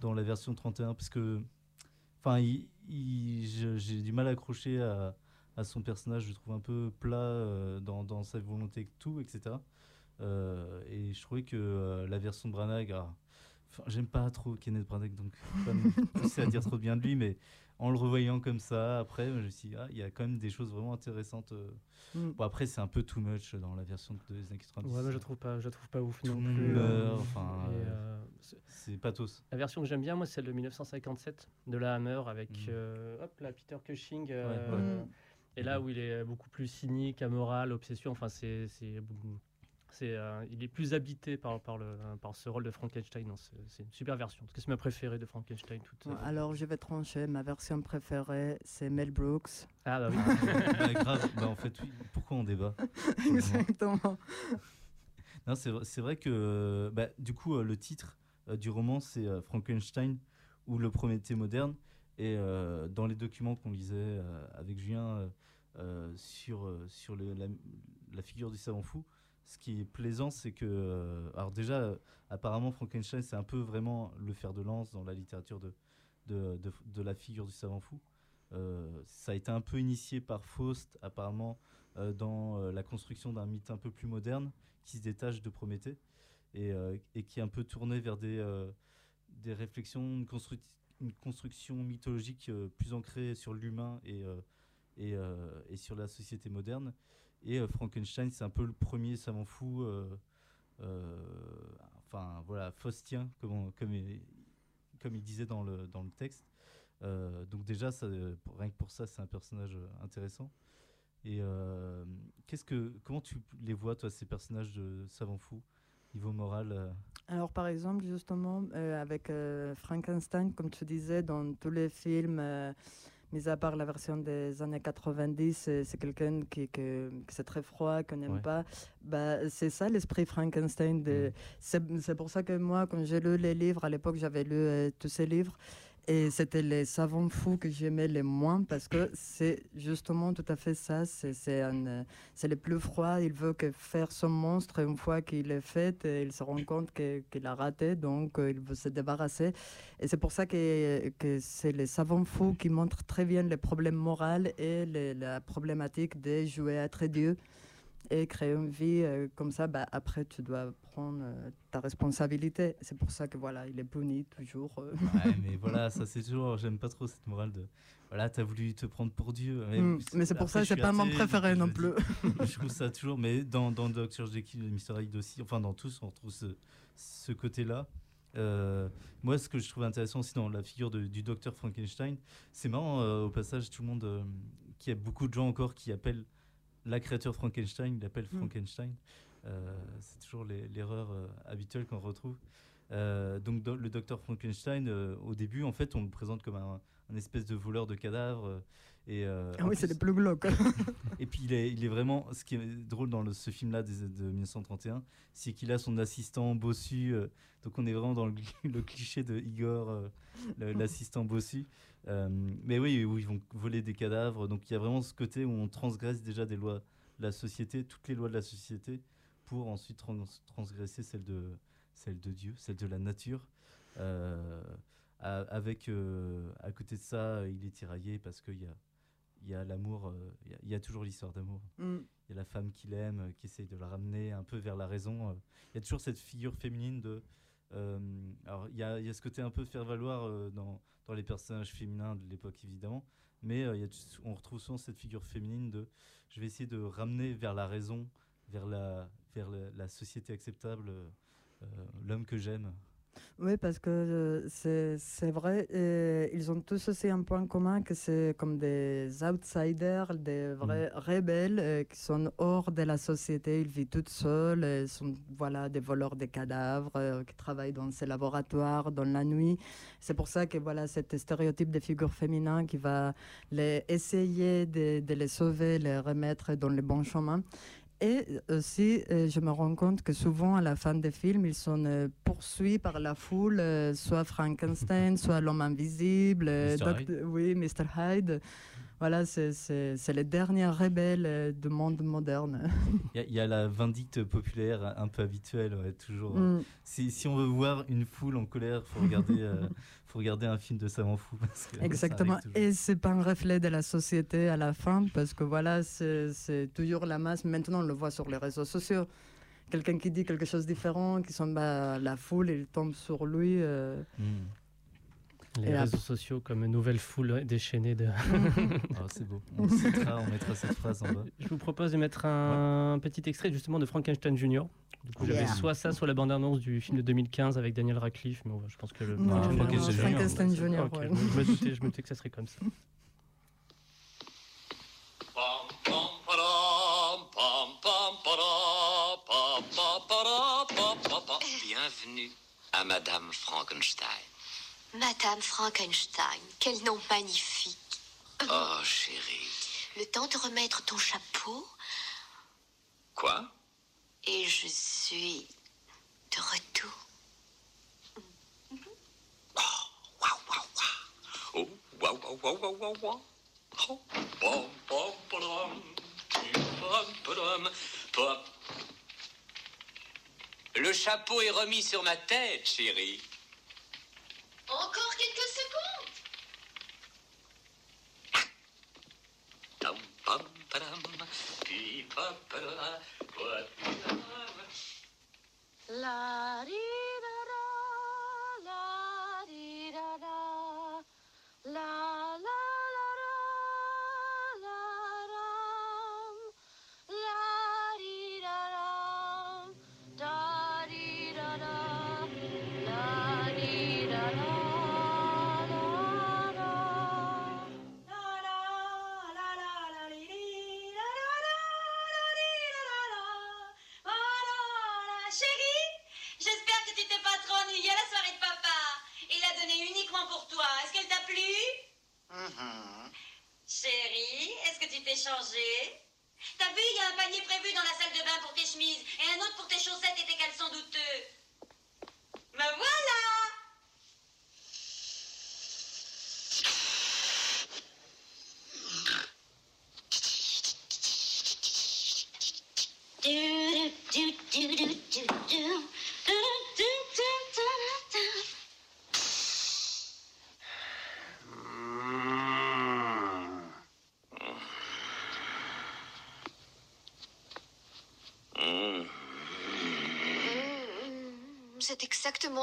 dans la version 31, parce que. Enfin, j'ai du mal à accrocher à, à son personnage, je trouve un peu plat euh, dans, dans sa volonté, tout, etc. Et je trouvais que la version de Branagh. ah, enfin, J'aime pas trop Kenneth Branagh, donc pas me pousser à dire trop de bien de lui, mais en le revoyant comme ça, après, je me suis dit, ah, il y a quand même des choses vraiment intéressantes. euh. Mm. Bon, après, c'est un peu too much dans la version des années 90. Ouais, mais je trouve pas, je trouve pas ouf Tout non plus. meurt, enfin, Et, euh, euh, c'est- pathos. la version que j'aime bien, moi, c'est celle de 1957 de la Hammer avec Mm. euh, hop, là, Peter Cushing. ouais. euh, Mm. Et là où il est beaucoup plus cynique, amoral, obsession, enfin, c'est. C'est- c'est, euh, il est plus habité par, par, le, par ce rôle de Frankenstein. C'est c'est une super version. Parce que c'est ma préférée de Frankenstein. Toute, euh, Alors je vais trancher. Ma version préférée, c'est Mel Brooks. Ah bah oui. (laughs) Bah, grave, (laughs) bah, en fait, oui. Pourquoi on débat (laughs) Exactement. Non, c'est vrai, c'est vrai que bah, du coup, euh, le titre euh, du roman, c'est euh, Frankenstein ou le Prométhée moderne. Et euh, dans les documents qu'on lisait euh, avec Julien sur, euh, sur le- la, la figure du savant fou, ce qui est plaisant, c'est que. euh, alors, déjà, euh, apparemment, Frankenstein, c'est un peu vraiment le fer de lance dans la littérature de, de, de- la figure du savant fou. Euh, ça a été un peu initié par Faust, apparemment, dans la construction d'un mythe un peu plus moderne qui se détache de Prométhée et, qui est un peu tourné vers des, des réflexions, une, une construction mythologique plus ancrée sur l'humain et, et, et sur la société moderne. Et euh, Frankenstein, c'est un peu le premier savant fou, euh, euh, enfin voilà, faustien, comme, comme, il, disait dans le, dans le texte. Donc déjà, rien que pour ça, c'est un personnage intéressant. Et qu'est-ce que, comment tu les vois, toi, ces personnages de savants fous, niveau moral Alors, par exemple, justement, avec Frankenstein, comme tu disais, dans tous les films, mis à part la version des années 90, c'est c'est quelqu'un qui, que, que c'est très froid, qu'on n'aime Ouais. pas. Bah, c'est ça l'esprit Frankenstein. de-. C'est c'est pour ça que moi, quand j'ai lu les livres, à l'époque, j'avais lu euh, tous ces livres. Et c'était les savants fous que j'aimais les moins parce que c'est justement tout à fait ça. C'est c'est le plus froid. Il veut que faire son monstre. Une fois qu'il est fait, il se rend compte qu'il a raté. Donc, euh, il veut se débarrasser. Et c'est pour ça que, que c'est les savants fous qui montrent très bien les problèmes moraux et les- la problématique de jouer à être Dieu et créer une vie euh, comme ça. Bah, après, tu dois prendre euh, ta responsabilité. C'est pour ça que voilà, il est puni toujours. euh. Ouais, mais voilà, ça c'est toujours. J'aime pas trop cette morale de. Voilà, t'as voulu te prendre pour Dieu. Mm, mais c'est pour ça que c'est pas mon préféré non plus. (laughs) je trouve ça toujours. Mais dans, dans Dr. Jekyll et Mr. Hyde aussi, enfin dans tous, on retrouve ce, ce côté-là. Euh, moi, ce que je trouve intéressant aussi dans la figure de- du docteur Frankenstein, c'est marrant euh, au passage, tout le monde, euh, qui a beaucoup de gens encore qui appellent la créature Frankenstein, il l'appelle Mm. Frankenstein. Euh, c'est toujours l'erreur euh, habituelle qu'on retrouve. Euh, donc do- le docteur Frankenstein, au début, en fait, on le présente comme un, un espèce de voleur de cadavres. euh, et, euh, Ah oui, c'est le plus glauque. (laughs) et puis il est, il est vraiment, ce qui est drôle dans le- ce film-là des- de 1931, c'est qu'il a son assistant bossu. euh, donc on est vraiment dans le, le cliché de Igor, euh, l'assistant bossu. Mais oui, où ils vont voler des cadavres. Donc il y a vraiment ce côté où on transgresse déjà des lois de la société, toutes les lois de la société, pour ensuite trans- transgresser celles de, celles de Dieu, celles de la nature. Avec, euh, à côté de ça, il est tiraillé parce qu'il y a, il y a l'amour, euh, il y a- il y, a toujours l'histoire d'amour. Mm. Il y a la femme qu'il aime, euh, qui essaye de la ramener un peu vers la raison. Il y a toujours cette figure féminine de. euh, alors, il y, a, il y a ce côté un peu faire valoir euh, dans, dans les personnages féminins de l'époque, évidemment. Mais euh, y a, on retrouve souvent cette figure féminine de. Je vais essayer de ramener vers la raison, vers la, vers la, la société acceptable, l'homme que j'aime. Oui, parce que euh, c'est vrai, ils ont tous aussi un point commun que c'est comme des outsiders, des vrais rebelles euh, qui sont hors de la société. Ils vivent toutes seuls, ils sont voilà, des voleurs de cadavres euh, qui travaillent dans ces laboratoires dans la nuit. C'est pour ça que voilà, cet stéréotype de figure féminin qui va les essayer de, de les sauver, les remettre dans le bon chemin. Et aussi, euh, je me rends compte que souvent, à la fin des films, ils sont euh, poursuivis par la foule, euh, soit Frankenstein, (laughs) soit l'homme invisible, euh, Mr. Hyde. oui, Mr. Hyde. Voilà, c'est- les derniers rebelles euh, du monde moderne. (laughs) Il y, a- il y a la vindicte populaire un peu habituelle, ouais, toujours. euh, Mm. Si, si on veut voir une foule en colère, faut regarder, euh, (laughs) faut regarder un film de savant fou. (laughs) parce que ça Exactement. Et c'est pas un reflet de la société à la fin, parce que voilà, c'est toujours la masse. Maintenant, on le voit sur les réseaux sociaux. Quelqu'un qui dit quelque chose de différent, qui s'en bat à la foule, il tombe sur lui. euh, Mm. Les Et réseaux sociaux comme nouvelle foule déchaînée de. (laughs) Ah, c'est beau. On le citera, on mettra cette phrase en bas. Je vous propose de mettre un petit extrait justement de Frankenstein Jr. Du coup, j'avais Yeah. soit ça, soit la bande-annonce du film de 2015 avec Daniel Radcliffe, mais ouais, je pense que le Non, Ah, Frankenstein ouais. Je me doutais, je me doutais que ça serait comme ça. Bienvenue à Madame Frankenstein. Madame Frankenstein, quel nom magnifique. Oh, chérie. Le temps de remettre ton chapeau Quoi? Et je suis de retour. Waouh, waouh, waouh. Oh, waouh, waouh, waouh, waouh, waouh, waouh. Oh, pom, pom, padam, pom, padam, pom. Le chapeau est remis sur ma tête, chérie. Encore quelques secondes. Tam, pam, pi, pam, padam, La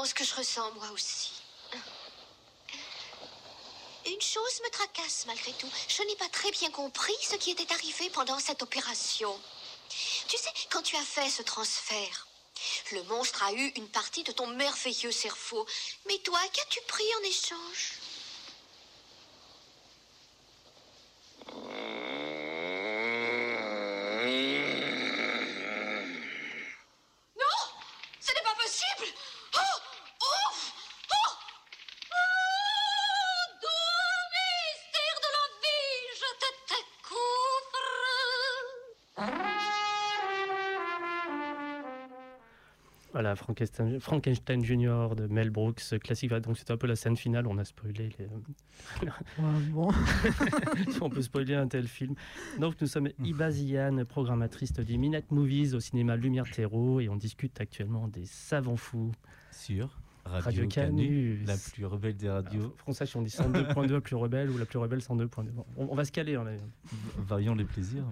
ce que je ressens moi aussi. Une chose me tracasse malgré tout. Je n'ai pas très bien compris ce qui était arrivé pendant cette opération. Tu sais, quand tu as fait ce transfert, le monstre a eu une partie de ton merveilleux cerveau. Mais toi, qu'as-tu pris en échange? Frankenstein, Frankenstein Junior de Mel Brooks, euh, classique. Donc c'était un peu la scène finale, on a spoilé. Les... Ouais, bon. (laughs) on peut spoiler un tel film. Donc nous sommes Iba Ziane, programmatrice des Minute Movies au cinéma Lumière Terreau et on discute actuellement des savants fous. Sur Radio, Radio Canu, la plus rebelle des radios. Français, si on dit 102.2 la plus rebelle ou la plus rebelle 102.2. Bon, on, on va se caler, hein, là. Varions les plaisirs,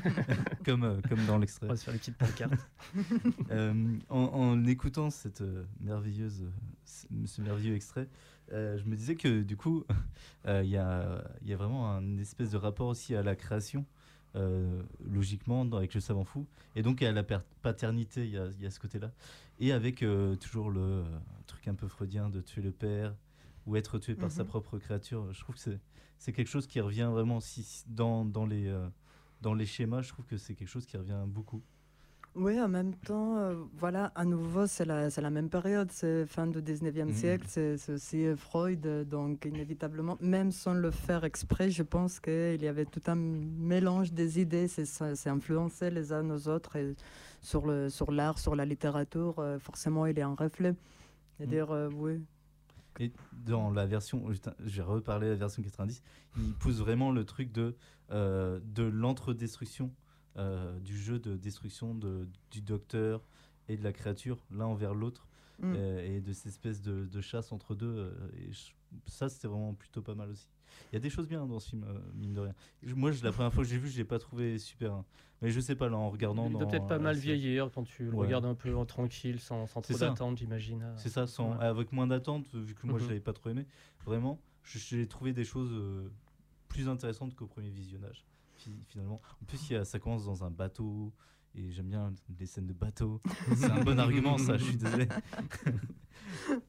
(laughs) comme, euh, comme dans l'extrait. on va se faire les petites pancartes. (laughs) Euh, en, en écoutant cette euh, merveilleuse, ce merveilleux extrait, euh, je me disais que du coup, (laughs) euh, il y, a, y a vraiment un espèce de rapport aussi à la création, euh, logiquement, avec le savant fou, et donc à la paternité, il y a, il y a ce côté-là, et avec euh, toujours le euh, truc un peu freudien de tuer le père ou être tué par sa Mhm. propre créature. Je trouve que c'est- quelque chose qui revient vraiment si, si- dans, dans, les, euh, dans les schémas, je trouve que c'est quelque chose qui revient beaucoup. Oui, en même temps, euh, voilà, à nouveau, c'est la, même période, c'est fin du 19e Mhm. siècle, c'est aussi Freud, donc inévitablement, même sans le faire exprès, je pense qu'il y avait tout un mélange des idées, c'est influencé les uns aux autres, et sur le sur l'art, sur la littérature, euh, forcément, il a un reflet. C'est-à-dire, euh, oui. Et dans la version, j'ai reparlé la version 90, il pousse vraiment le truc de, euh, de l'entre-destruction, euh, du jeu de destruction de, du docteur et de la créature, l'un envers l'autre, Mm. euh, et de cette espèce de, de chasse entre deux. et je- ça, c'était vraiment plutôt pas mal aussi. Il y a des choses bien dans ce film, euh, mine de rien. Je- Moi, je- la première fois que j'ai vu, je l'ai pas trouvé super. hein. Mais je sais pas, là, en regardant. Il doit peut-être pas euh, mal vieillir quand tu le Ouais. regardes un peu en tranquille, sans, sans trop d'attente, j'imagine. euh. C'est ça, sans, Ouais. avec moins d'attente, vu que moi je Mhm. l'avais pas trop aimé. Vraiment, j'ai trouvé des choses euh, plus intéressantes qu'au premier visionnage, fi- finalement. En plus, il y a, ça commence dans un bateau, et j'aime bien les scènes de bateau. C'est un bon argument, ça, je suis désolé. (laughs)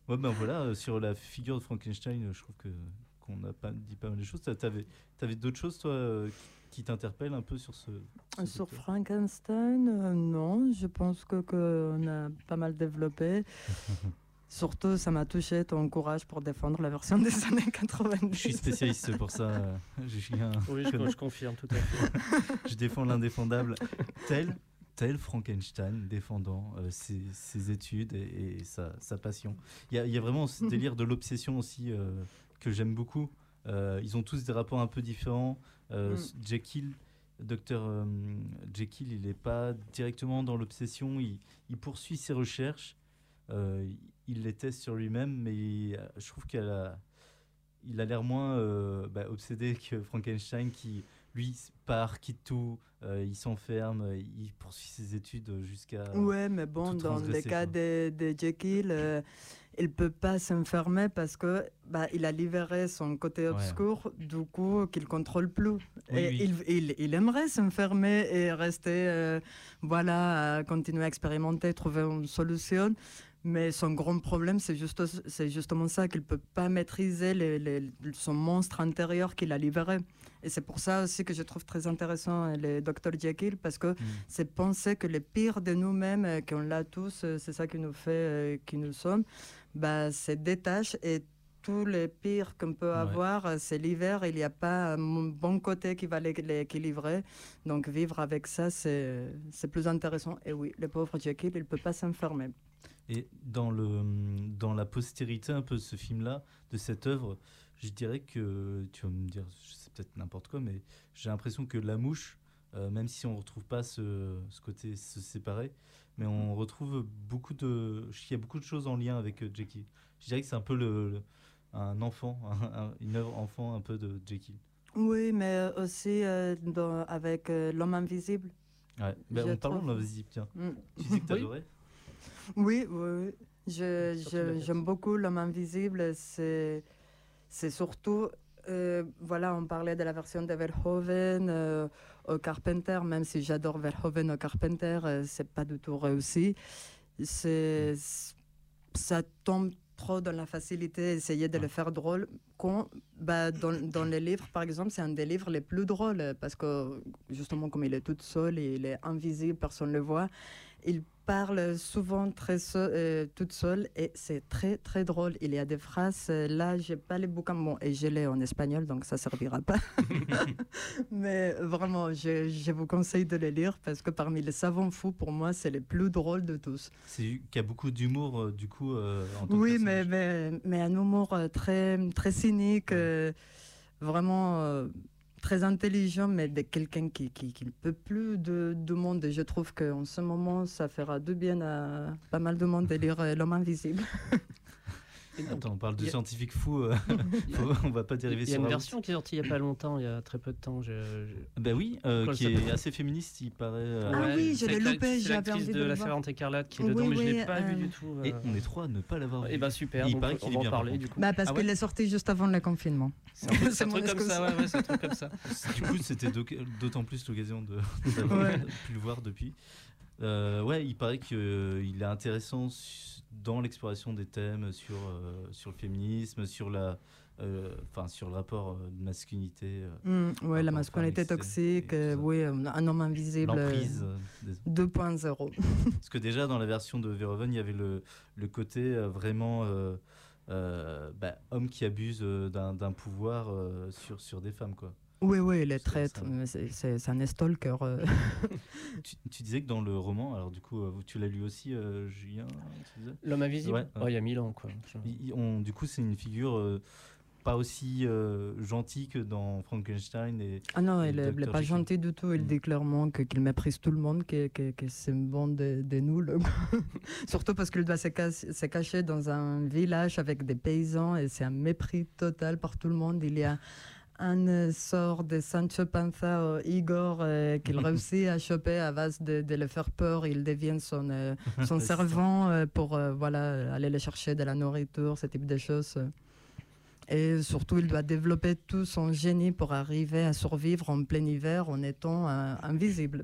ouais, ben voilà, sur la figure de Frankenstein, je trouve que qu'on n'a pas dit pas mal de choses. T'avais avais, d'autres choses, toi, euh, qui t'interpellent un peu sur ce. ce Sur docteur Frankenstein, euh, non, je pense que qu'on a pas mal développé. (laughs) Surtout, ça m'a touché ton courage pour défendre la version des années 90. Je suis spécialiste pour ça. euh, (laughs) Je suis un. Oui, je, confirme tout à fait. (laughs) je défends l'indéfendable, tel, tel Frankenstein défendant euh, ses, ses études et, et sa, sa passion. Il y, a- il y a vraiment ce délire de l'obsession aussi euh, que j'aime beaucoup. Euh, ils ont tous des rapports un peu différents. Euh, Mm. Jekyll, docteur euh, Jekyll, il n'est pas directement dans l'obsession. Il, il poursuit ses recherches. Il- les teste sur lui-même, mais il- je trouve qu'il a, il a l'air moins euh, bah, obsédé que Frankenstein qui lui part, quitte tout, euh, il s'enferme, il poursuit ses études jusqu'à. Ouais, mais bon, dans le cas de, de Jekyll, euh, il peut pas s'enfermer parce que bah, il a libéré son côté Ouais. obscur, du coup, qu'il contrôle plus. Oui, et oui. Il, il, il aimerait s'enfermer et rester, euh, voilà, à continuer à expérimenter, trouver une solution. Mais son grand problème, c'est juste, c'est justement ça, qu'il peut pas maîtriser les- les- son monstre intérieur qu'il a libéré. Et c'est pour ça aussi que je trouve très intéressant euh, les Dr Jekyll, parce que Mm. c'est penser que les pires de nous-mêmes, euh, qu'on l'a tous, euh, c'est ça qui nous fait euh, qui nous sommes, bah, se détachent et tous les pires qu'on peut avoir, c'est l'hiver, il n'y a pas un bon côté qui va l'é- l'équilibrer. Donc vivre avec ça, c'est c'est plus intéressant. Et oui, le pauvre Jekyll, il ne peut pas s'enfermer. Et dans, le, dans la postérité un peu de ce film-là, de cette œuvre, je dirais que, tu vas me dire, c'est peut-être n'importe quoi, mais j'ai l'impression que La Mouche, euh, même si on ne retrouve pas ce, ce côté se séparer, mais on retrouve beaucoup de... Il y a beaucoup de choses en lien avec euh, Jekyll. Je dirais que c'est un peu le, le- un enfant, (laughs) un- un- une œuvre enfant un peu de Jekyll. Oui, mais aussi euh, dans- avec euh, L'homme invisible. Ouais. Ben, parle trouve- de l'invisible, tiens. Mm. Tu dis que Oui. t'adorais Oui, oui, oui. J'aime beaucoup L'homme invisible. C'est surtout, euh, voilà, on parlait de la version de Verhoeven euh, au Carpenter, même si j'adore Verhoeven au Carpenter, euh, c'est pas du tout réussi. C'est ça tombe trop dans la facilité, essayer de le faire drôle. contre, bah, dans, dans les livres, par exemple, c'est un des livres les plus drôles parce que justement, comme il est tout seul et il est invisible, personne ne le voit, il parle souvent très seul, euh, toute seule et c'est très très drôle. Il y a des phrases, euh, là j'ai pas les bouquins, bon, et je l'ai en espagnol donc ça servira pas. (laughs) Mais vraiment, je, je vous conseille de les lire parce que parmi les savants fous, pour moi, c'est les plus drôles de tous. C'est qu'il y a beaucoup d'humour, euh, du coup, en tant que Oui, mais, mais, mais un humour très, très cynique, vraiment très intelligent, mais de quelqu'un qui qui, ne peut plus de, de monde. Et je trouve qu'en ce moment, ça fera du bien à pas mal de monde de lire euh, L'homme invisible. (laughs) Et Attends, on parle de y a- scientifiques fous, euh, (laughs) on va pas dériver Il y a sur une version qui est sortie il n'y a pas longtemps, il y a très peu de temps. je- je- Bah oui, euh, qui est assez féministe, il paraît. euh, Ah Ouais, oui, je l'ai la- loupé, c'est j'avais envie de, de le La voir. Servante écarlate qui est Oui, dedans, mais je l'ai pas vu euh, du tout. Et euh. on est trois à ne pas l'avoir vu. Et bah super, Il donc paraît on qu'il est va en bien, par parler contre. du coup. Bah, parce Ah qu'il ouais est sorti juste avant le confinement. C'est un truc- (laughs) comme ça, ouais, c'est un truc comme ça. Du coup, c'était d'autant plus l'occasion de pu le voir depuis. Euh, ouais, il paraît qu'il est intéressant dans l'exploration des thèmes sur, euh, sur le féminisme, sur, la, euh, enfin, sur le rapport euh, de masculinité, euh, Mm, ouais, la masculinité toxique, euh, oui, euh, un homme invisible euh, l'emprise. euh, des- 2.0. (laughs) Parce que déjà, dans la version de Verhoeven, il y avait le, le côté euh, vraiment euh, euh, bah, homme qui abuse euh, d'un d'un pouvoir euh, sur, sur des femmes. Quoi. Oui, oui, il est C'est un stalker. euh. (laughs) Tu, tu disais que dans le roman, alors du coup, euh, tu l'as lu aussi, euh, Julien L'homme invisible? Ouais. Oh, il y a mille ans, quoi. On- Du coup, c'est une figure euh, pas aussi euh, gentille que dans Frankenstein. Et, Ah non, Et il est, il est Dr. pas Jekyll. gentil du tout. Il Mm. dit clairement qu'il méprise tout le monde, que, que, que c'est une bande de, de nuls. (laughs) Surtout parce qu'il doit se, cas- se cacher dans un village avec des paysans et c'est un mépris total par tout le monde. Il y a un sort de Sancho Panza, Igor, euh, qu'il (laughs) réussit à choper à base de, de le faire peur. Il devient son, euh, (laughs) son servant euh, pour voilà, aller le chercher de la nourriture, ce type de choses. Et surtout, il doit développer tout son génie pour arriver à survivre en plein hiver en étant invisible.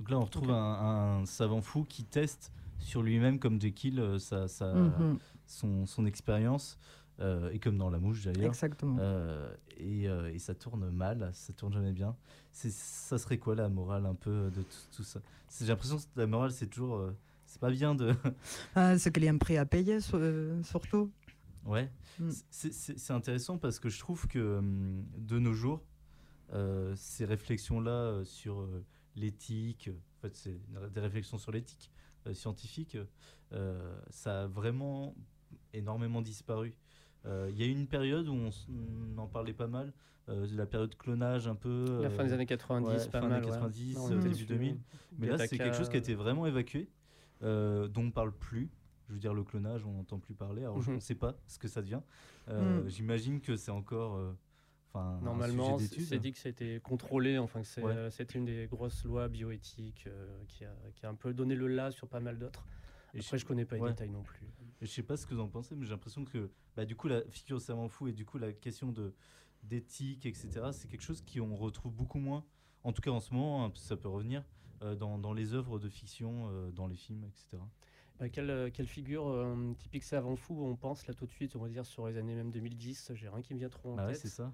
Donc là, on retrouve un, un savant fou qui teste sur lui-même, comme Jekyll, euh, sa, sa- Mhm, son, son expérience, euh, et comme dans La Mouche d'ailleurs. Exactement. Euh, et, euh, et ça tourne mal, ça tourne jamais bien. C'est, ça serait quoi la morale un peu de tout, tout ça? J'ai l'impression que la morale, c'est toujours. c'est pas bien de. (laughs) Ah, c'est qu'il y a un prix à payer, sur- surtout. ouais. Mm. C'est, intéressant parce que je trouve que hum, de nos jours, ces réflexions-là sur l'éthique, en fait, c'est des réflexions sur l'éthique scientifique, euh, ça a vraiment énormément disparu. Euh, Il y a eu une période où on, en parlait pas mal, euh, la période clonage un peu. La fin euh, des années 90, ouais, pas fin mal. des ouais. 90, Non, on euh, était début dessus, 2000. ouais. Mais là, c'est quelque chose qui a été vraiment évacué, euh, dont on parle plus. Je veux dire, le clonage, on n'entend plus parler. Alors, je- Mhm. ne sait pas ce que ça devient. Euh, Mm. J'imagine que c'est encore euh, enfin, un Normalement, c'est dit que c'était contrôlé, enfin que c'est, Ouais. euh, c'était une des grosses lois bioéthiques euh, qui, a, qui a un peu donné le là sur pas mal d'autres. Après, je connais pas les ouais. détails non plus. Je sais pas ce que vous en pensez, mais j'ai l'impression que bah, du coup, la figure de savant fou et du coup, la question de d'éthique, etc., c'est quelque chose qu'on retrouve beaucoup moins, en tout cas en ce moment, hein, ça peut revenir, euh, dans, dans les œuvres de fiction, euh, dans les films, etc. Bah, quelle, euh, quelle figure euh, typique savant fou on pense là tout de suite, on va dire sur les années même 2010, j'ai rien qui me vient trop en Ah ouais, tête. c'est ça.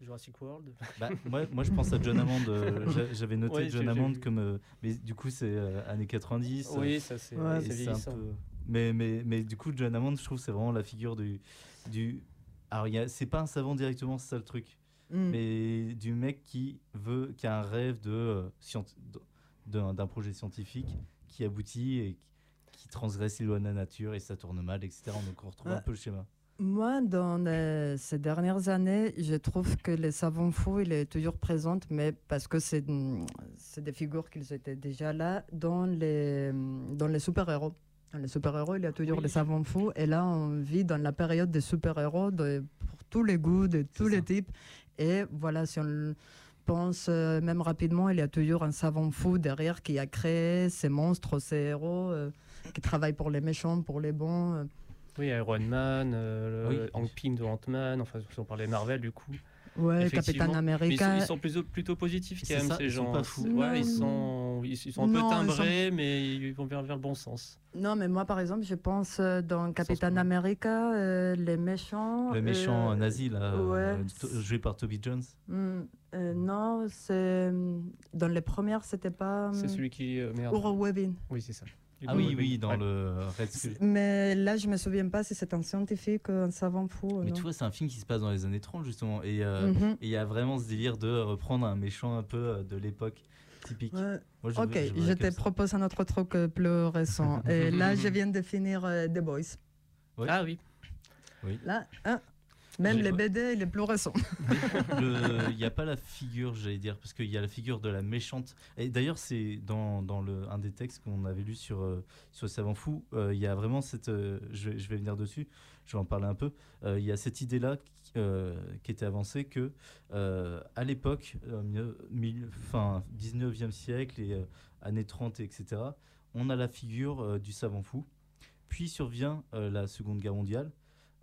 Jurassic World. Bah, moi, moi, je pense à John Hammond. euh, (laughs) j'a- J'avais noté Ouais, John Hammond comme. euh, mais du coup, c'est euh, années 90. euh, oui, ça c'est Ouais, ouais, un vieillissant. peu- Mais, mais, mais du coup, John Hammond, je trouve, c'est vraiment la figure du. du... Alors, il y a- c'est pas un savant directement, c'est ça le truc. Mm. Mais du mec qui veut, qui a un rêve de, euh, scient- d'un projet scientifique qui aboutit et qui, transgresse les lois de la nature et ça tourne mal, etc. Donc, on retrouve un Ouais. peu le schéma. Moi, dans ces dernières années, je trouve que les savants fous, il est toujours présent, mais parce que c'est des figures qui étaient déjà là dans les, dans les super-héros. Dans les super-héros, il y a toujours Oui. les savants fous. Et là, on vit dans la période des super-héros de, pour tous les goûts, de tous ça. les types. Et voilà, si on pense euh, même rapidement, il y a toujours un savant fou derrière qui a créé ces monstres, ces héros, euh, qui travaillent pour les méchants, pour les bons. euh. Oui, Iron Man, euh, Oui. Hank Pym de Ant-Man, enfin si on parlait Marvel du coup. Ouais. Capitaine Mais ils sont, America. ils sont plutôt, plutôt positifs quand même ça, ces ils sont gens. pas fous. Ouais, ils sont sont, ils, ils sont un peu Non, timbrés, mais ils vont vers, vers le bon sens. Non, mais moi, par exemple, je pense euh, dans Captain America, euh, les méchants. Le méchant euh, nazi, là, euh, ouais. joué par Toby Jones. Hmm, euh, non, c'est. Dans les premières, c'était pas. C'est celui qui. euh, merde. Webbing. Oui, c'est ça. Ah oui, oui, dans le Red Skull. Mais là, je me souviens pas si c'est un scientifique, un savant fou. ou Mais non. tu vois, c'est un film qui se passe dans les années 30, justement. Et euh, Mhm. et il y a vraiment ce délire de reprendre un méchant un peu euh, de l'époque typique. Ouais. Moi, ok, je, te propose un autre truc euh, plus récent. (laughs) Et là, je viens de finir euh, The Boys. Ouais. Ah oui. Là, hein, même les BD, il est plus récent. (laughs) Le- Il n'y a pas la figure, j'allais dire, parce qu'il y a la figure de la méchante. Et d'ailleurs, c'est dans, dans le, un des textes qu'on avait lu sur, euh, sur le savant fou, euh, il y a vraiment cette. euh, je, vais, je vais venir dessus, je vais en parler un peu. Il y a cette idée-là qui, qui était avancée que, à l'époque, fin 19e siècle et années 30, etc., on a la figure du savant fou. Puis survient la Seconde Guerre mondiale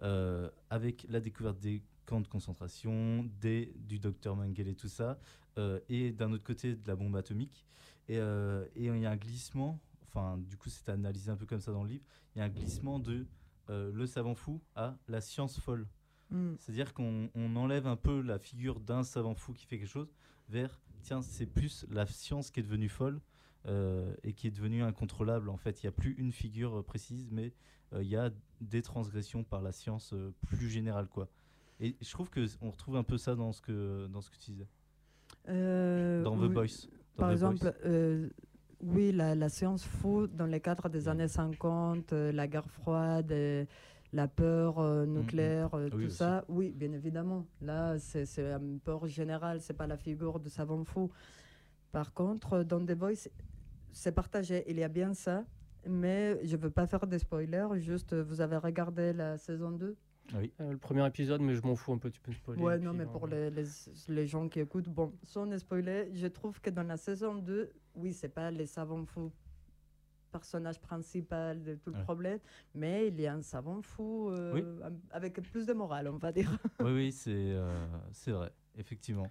euh, avec la découverte des camps de concentration, des, du docteur Mengele et tout ça, euh, et d'un autre côté de la bombe atomique. Et euh, et il y a un glissement, enfin du coup c'est analysé un peu comme ça dans le livre, il y a un glissement de le savant fou à la science folle. Mm. C'est-à-dire qu'on on enlève un peu la figure d'un savant fou qui fait quelque chose vers, tiens, c'est plus la science qui est devenue folle euh, et qui est devenue incontrôlable. En fait, il n'y a plus une figure précise, mais il y a des transgressions par la science euh, plus générale. quoi. Et je trouve qu'on retrouve un peu ça dans ce que, dans ce que tu disais. Euh, Dans The oui. Boys. Dans Par The exemple, Boys. euh, oui, la, la science fou dans le cadre des années 50, euh, la guerre froide, euh, la peur euh, nucléaire, euh, Ah oui, tout aussi. ça, oui, bien évidemment. Là, c'est une peur générale, c'est pas la figure de savant fou. Par contre, dans The Voice, c'est partagé, il y a bien ça, mais je veux pas faire des spoilers, juste euh, vous avez regardé la saison 2 Oui. Euh, le premier épisode, mais je m'en fous un peu, tu peux me spoiler. Ouais, non, puis, mais pour les, les, les gens qui écoutent, bon, sans spoiler, je trouve que dans la saison 2, oui, c'est pas les savants fous personnage principal de tout le Ouais. problème, mais il y a un savant fou euh, Oui. avec plus de morale, on va dire. (laughs) oui, oui, c'est euh, c'est vrai, effectivement.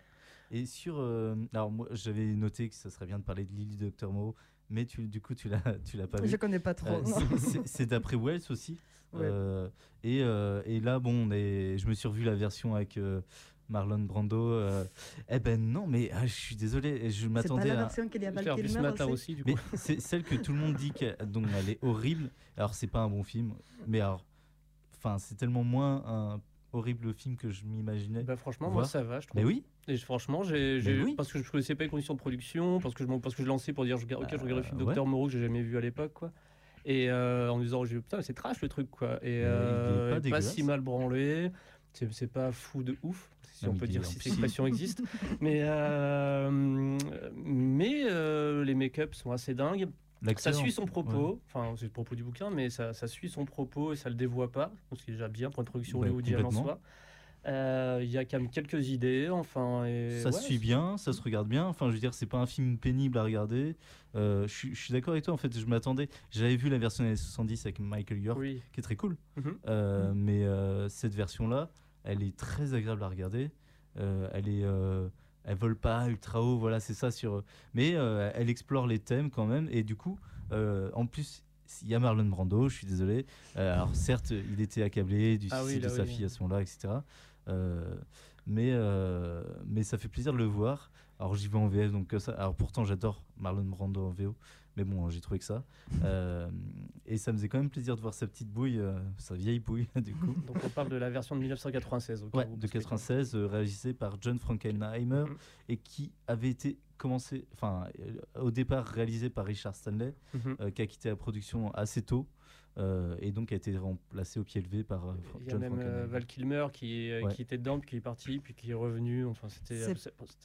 Et sur. euh, alors, moi, j'avais noté que ça serait bien de parler de Lily Doctor Moreau, mais tu, du coup, tu l'as (laughs) tu l'as pas vu. Je connais pas trop. Euh, c'est- c'est- c'est d'après Wells aussi. Ouais. Euh, et, euh, et là, bon, on est, je me suis revu la version avec euh, Marlon Brando. euh, eh ben non, mais ah, je suis désolé, je C'est pas m'attendais la à. version qu'il y a Val ce matin aussi. aussi, du coup. Mais c'est celle que tout le monde dit qu'elle donc elle est horrible. Alors c'est pas un bon film, mais alors, enfin c'est tellement moins un horrible film que je m'imaginais. Bah, franchement, voir. moi ça va, je trouve. Mais oui, Et franchement, j'ai, oui. parce que je connaissais pas les conditions de production, parce que je, parce que je lançais pour dire, je, ok, je regarde le film Euh, Docteur Moreau que j'ai jamais vu à l'époque, quoi. Et euh, en me disant, putain, c'est trash le truc, quoi. Et euh, pas si mal branlé, c'est, c'est pas fou de ouf, si Non, on peut dire si cette expression existe. (laughs) mais euh, mais les make-up sont assez dingues. Ça suit son propos, ouais. enfin c'est le propos du bouquin, mais ça, ça suit son propos et ça le dévoie pas, ce qui est déjà bien pour une production Ouais, hollywoodienne en complètement. Euh, Il y a quand même quelques idées, enfin. Et Ça ouais, se suit bien, ça se regarde bien. Enfin, je veux dire, c'est pas un film pénible à regarder. Euh, je suis- je suis d'accord avec toi. En fait, je m'attendais. J'avais vu la version des années 70 avec Michael York, Oui. qui est très cool. Mhm. Euh, Mais cette version-là, elle est très agréable à regarder. Elle est, elle vole pas ultra haut. Voilà, c'est ça sur. Mais elle explore les thèmes quand même. Et du coup, en plus. Il y a Marlon Brando, je suis désolé. Euh, alors certes, il était accablé du Ah oui, suicide de sa oui. fille à ce moment-là, etc. Euh, mais, euh, mais ça fait plaisir de le voir. Alors j'y vais en VF, donc ça. Alors pourtant j'adore Marlon Brando en VO, mais bon j'ai trouvé que ça. Euh, (laughs) et ça me faisait quand même plaisir de voir sa petite bouille, euh, sa vieille bouille (laughs) du coup. (laughs) Donc on parle de la version de 1996. au cas Ouais, de parce que- 96, euh, réalisé par John Frankenheimer Mhm. et qui avait été commencé, enfin au départ réalisé par Richard Stanley, Mhm. euh, qui a quitté la production assez tôt euh, et donc a été remplacé au pied levé par euh, Fra- Il y a John même euh, Frankenheimer. Val Kilmer qui, Ouais. qui était dedans, puis qui est parti, puis qui est revenu. Enfin, c'était.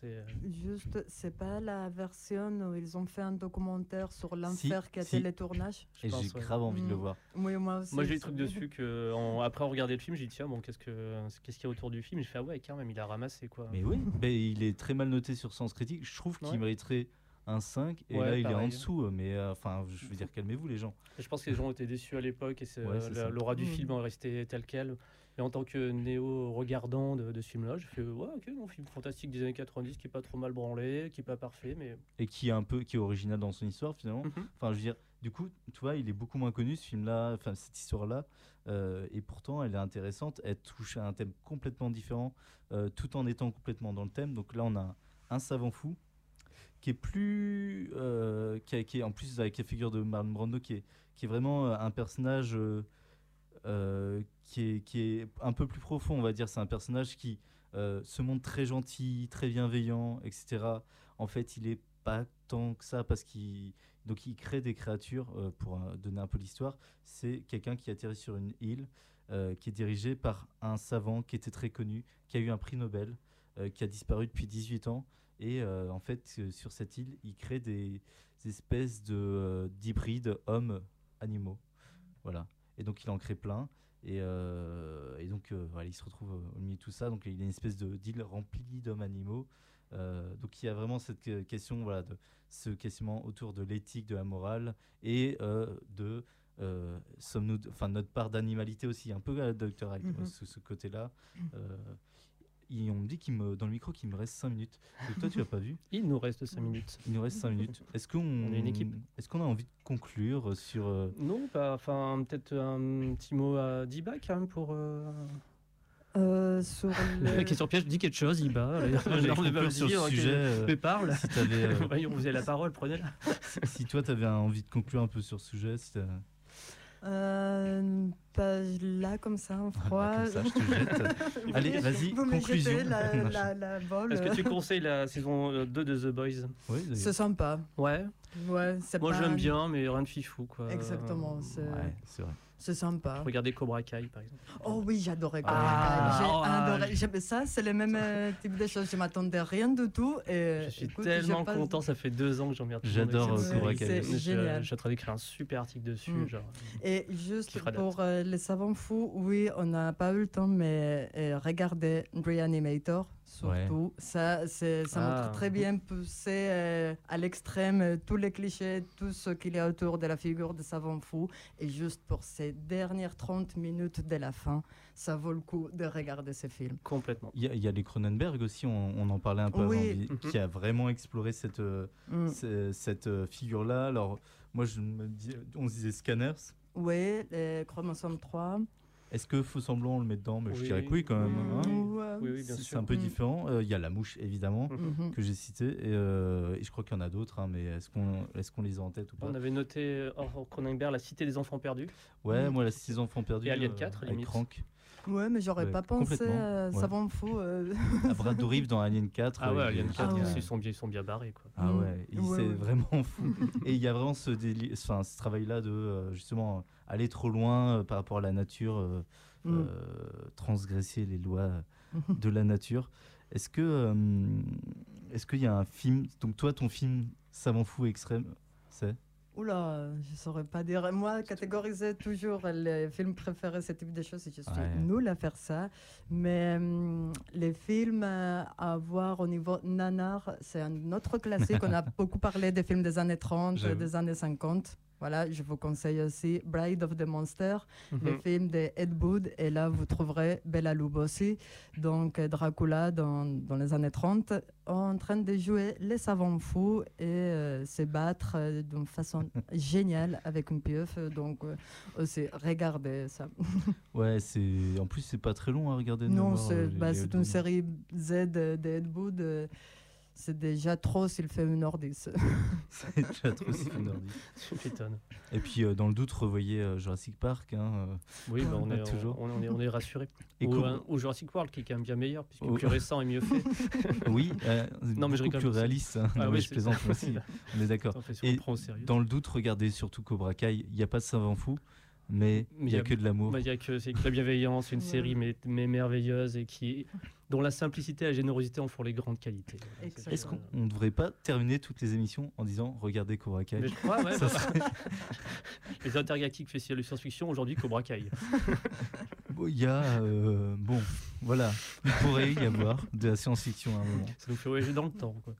Euh, Juste, c'est pas la version où ils ont fait un documentaire sur l'enfer qui a si. été le tournage je Et j'ai ouais. grave envie de le Mm. voir. Oui, moi aussi. Moi j'ai des trucs dessus que en- après on regardait le film, j'ai dit tiens bon qu'est-ce que qu'est-ce qu'il y a autour du film, je fais ah ouais quand même il a ramassé quoi. Mais oui, mais il est très mal noté sur Sens Critique. Je trouve qu'il Ouais. mériterait un 5 et Ouais, là il est en dessous. Mais euh, enfin, je veux dire, calmez-vous les gens. Je pense que les gens étaient déçus à l'époque et c'est, Ouais, euh, l'aura du Mm. film est resté tel quel. Et en tant que néo-regardant de, de ce film-là, je fais ouais, ok, non, film fantastique des années 90 qui est pas trop mal branlé, qui est pas parfait, mais Et qui est un peu qui est original dans son histoire finalement. Mhm. Enfin, je veux dire, du coup, tu vois, il est beaucoup moins connu ce film-là, enfin cette histoire-là, euh, et pourtant elle est intéressante. Elle touche à un thème complètement différent, euh, tout en étant complètement dans le thème. Donc là, on a un savant fou qui est plus, euh, qui, a- est en plus avec la figure de Marlon Brando, qui est, qui est vraiment euh, un personnage euh, qui est, qui est un peu plus profond, on va dire. C'est un personnage qui se montre très gentil, très bienveillant, etc. En fait, il est pas tant que ça parce qu'il donc il crée des créatures pour donner un peu l'histoire. C'est quelqu'un qui atterrit sur une île qui est dirigé par un savant qui était très connu, qui a eu un prix Nobel, qui a disparu depuis 18 ans. Et euh, en fait, euh, sur cette île, il crée des, des espèces de euh, d'hybrides hommes-animaux. Voilà. Et donc il en crée plein. Et, euh, et donc euh, voilà, il se retrouve au milieu de tout ça. Donc il y a une espèce de d'île remplie d'hommes-animaux. Euh, donc il y a vraiment cette que- question, voilà, de ce questionnement autour de l'éthique, de la morale et de sommes-nous, enfin notre part d'animalité aussi, un peu à Dr. Hyde, ce, ce côté-là. Euh, on me dit qu'il me, dans le micro qu'il me reste 5 minutes. Toi tu l'as pas vu? Il nous reste 5 minutes. Il nous reste 5 minutes. Est-ce qu'on On est une équipe. Est-ce qu'on a envie de conclure sur euh, Non, pas, enfin, peut-être un petit mot à Diba quand même pour. euh, Euh, sur (laughs) La le... question piège, dis quelque chose, Iba. (laughs) Allez, J'allais on est conclure sur ok. sujet, euh, Mais parle. si euh, (laughs) Voyons, vous avez la parole, prenez-la. si toi tu avais envie de conclure un peu sur ce sujet, si Euh, pas là comme ça en froid. comme ça, je te jette. (laughs) Allez, vas-y, conclusion. la, (laughs) la, la balle. Est-ce que tu conseilles la saison euh, 2 de The Boys? Oui. C'est sympa. Ouais. Ouais, Moi pas- j'aime bien, mais rien de fifou quoi. Exactement, c'est Ouais, c'est vrai. C'est sympa. Regardez Cobra Kai par exemple. Oh oui, j'adorais Cobra Ah, Kai. J'ai ah, adoré. je- J'aimais ça, c'est le même euh, type de choses. Je m'attendais à rien du tout. Et, Je suis écoute, tellement pas- content, ça fait deux ans que le monde J'adore, euh. Cobra Kai. C'est Je- génial. Je suis en train d'écrire un super article dessus. Mm. Genre. Et juste pour euh, les savants fous, oui, on n'a pas eu le temps, mais euh, regardez Reanimator, surtout. Ça, c'est- ça Ah. montre très bien poussé euh, à l'extrême euh, tous les clichés, tout ce qu'il y a autour de la figure de savant fou. Et juste pour ces dernières 30 minutes de la fin, ça vaut le coup de regarder ce film. Complètement. Il y, a- il y a les Cronenberg aussi, on, on en parlait un peu Oui. avant, qui- Mhm. qui a vraiment exploré cette, euh, Mm. ce- cette figure-là. Alors, moi, je me dis, on se disait Scanners. Oui, les chromosomes 3. Est-ce que Faux Semblant, on le met dedans? Mais Je dirais que oui, quand même. Mm, hein. Ouais. Oui, oui, bien C'est- un peu Mm. différent. Euh, Il y a La Mouche, évidemment, Mhm. que j'ai cité. Et, euh, et je crois qu'il y en a d'autres, hein, mais est-ce qu'on est qu'on les a en tête ou pas? On avait noté euh, hors Cronenberg La Cité des Enfants Perdus. Ouais, Mm. moi, La Six Enfants Perdus. Et Alien euh, 4, avec limite. Crank. Ouais, mais j'aurais Ouais, pas pensé à ouais. savant fou. euh. À Brad Dourif dans Alien 4. Ah euh, ouais, Alien il- 4, Ah ouais. ils, sont bien, ils sont bien barrés quoi. Ah Mm. ouais, Ouais, c'est ouais. vraiment fou. (laughs) Et il y a vraiment ce, déli- enfin, ce travail-là de euh, justement euh, aller trop loin euh, par rapport à la nature, euh, Mm. euh, transgresser les lois. De la nature. Est-ce que euh, est-ce qu'il y a un film Donc toi, ton film savant fou extrême, c'est? Oula, je saurais pas dire. Moi, catégoriser toujours les films préférés, ce type de choses, je suis Ouais. nulle à faire ça. Mais hum, les films euh, à voir au niveau nanar, c'est un autre classique. On a (laughs) beaucoup parlé des films des années 30, J'avoue. des années 50. Voilà, je vous conseille aussi Bride of the Monster, le Mhm. film de Ed Wood. Et là, vous trouverez Bela Lugosi, donc Dracula dans, dans les années 30, en train de jouer les savants fous et euh, se battre euh, d'une façon (laughs) géniale avec une pieuvre. Donc, euh, aussi, regardez ça. (laughs) Ouais, c'est en plus c'est pas très long à regarder. de non, c'est euh, bah, c'est une série Z de, de Ed Wood. C'est déjà trop s'il fait une heure dix. (laughs) c'est déjà trop c'est une heure dix. (laughs) Tu m'étonnes. Et puis euh, dans le doute, revoyez euh, Jurassic Park. hein, euh. Oui, (laughs) bah, on, est, toujours. on, on est, on est rassuré. Et Ou, Jurassic World qui est quand même bien meilleur puisque Oh. plus récent et mieux fait. Oui, euh, Non, mais je rigole, plus réaliste. hein. Ah Non, oui, mais je c'est plaisante aussi. On est d'accord. Et. Dans le doute, regardez surtout Cobra Kai. Il n'y a pas de savant fou, mais il n'y a que de l'amour. Bah, Il y a que c'est que la bienveillance, une (laughs) série mais, mais merveilleuse et qui dont la simplicité et la générosité en font les grandes qualités. Est-ce qu'on ne devrait pas terminer toutes les émissions en disant regardez Cobra Kai? Mais je crois, ouais, bah, serait- (laughs) Les intergalactiques festivals de science-fiction aujourd'hui Cobra Kai. (laughs) Bon, Il y a euh, bon, Voilà, il pourrait y avoir de la science-fiction à un moment. Ça nous fait voyager dans le temps. Quoi.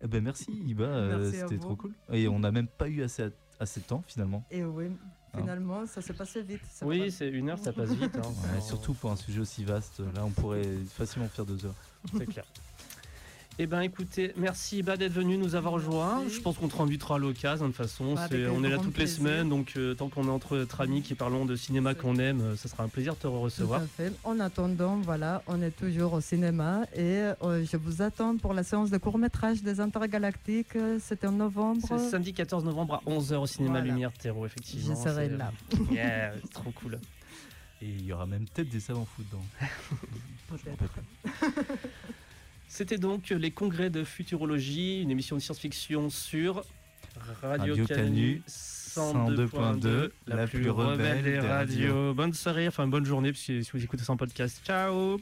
Eh ben merci Iba, euh, c'était trop cool. Et on n'a même pas eu assez, assez de temps finalement. Et oui, Hein. finalement, ça s'est passé vite. Oui, c'est une heure, ça passe vite. hein. Ouais, surtout pour un sujet aussi vaste, là on pourrait facilement faire deux heures. C'est clair. Eh ben écoutez, merci Iba d'être venu nous avoir rejoint. Merci. Je pense qu'on te invitera à l'occasion de toute façon. Bah, C'est- avec on est là toutes les semaines, donc euh, tant qu'on est entre notre amis qui parlons de cinéma qu'on aime, euh, ça sera un plaisir de te Tout recevoir. à fait. En attendant, voilà, on est toujours au cinéma et euh, je vous attends pour la séance de court-métrage des Intergalactiques. euh, C'était en novembre. C'est samedi 14 novembre à 11h au cinéma Voilà. Lumière Terreau, effectivement. Je serai C'est- là. (laughs) Yeah, trop cool. Et il y aura même peut-être des savants fous dedans. C'était donc les congrès de futurologie, une émission de science-fiction sur Radio, Radio Canu Canu 102.2, la, la plus plus rebelle rebelle des radios. radios. Bonne soirée, enfin bonne journée si si vous écoutez ça en podcast. Ciao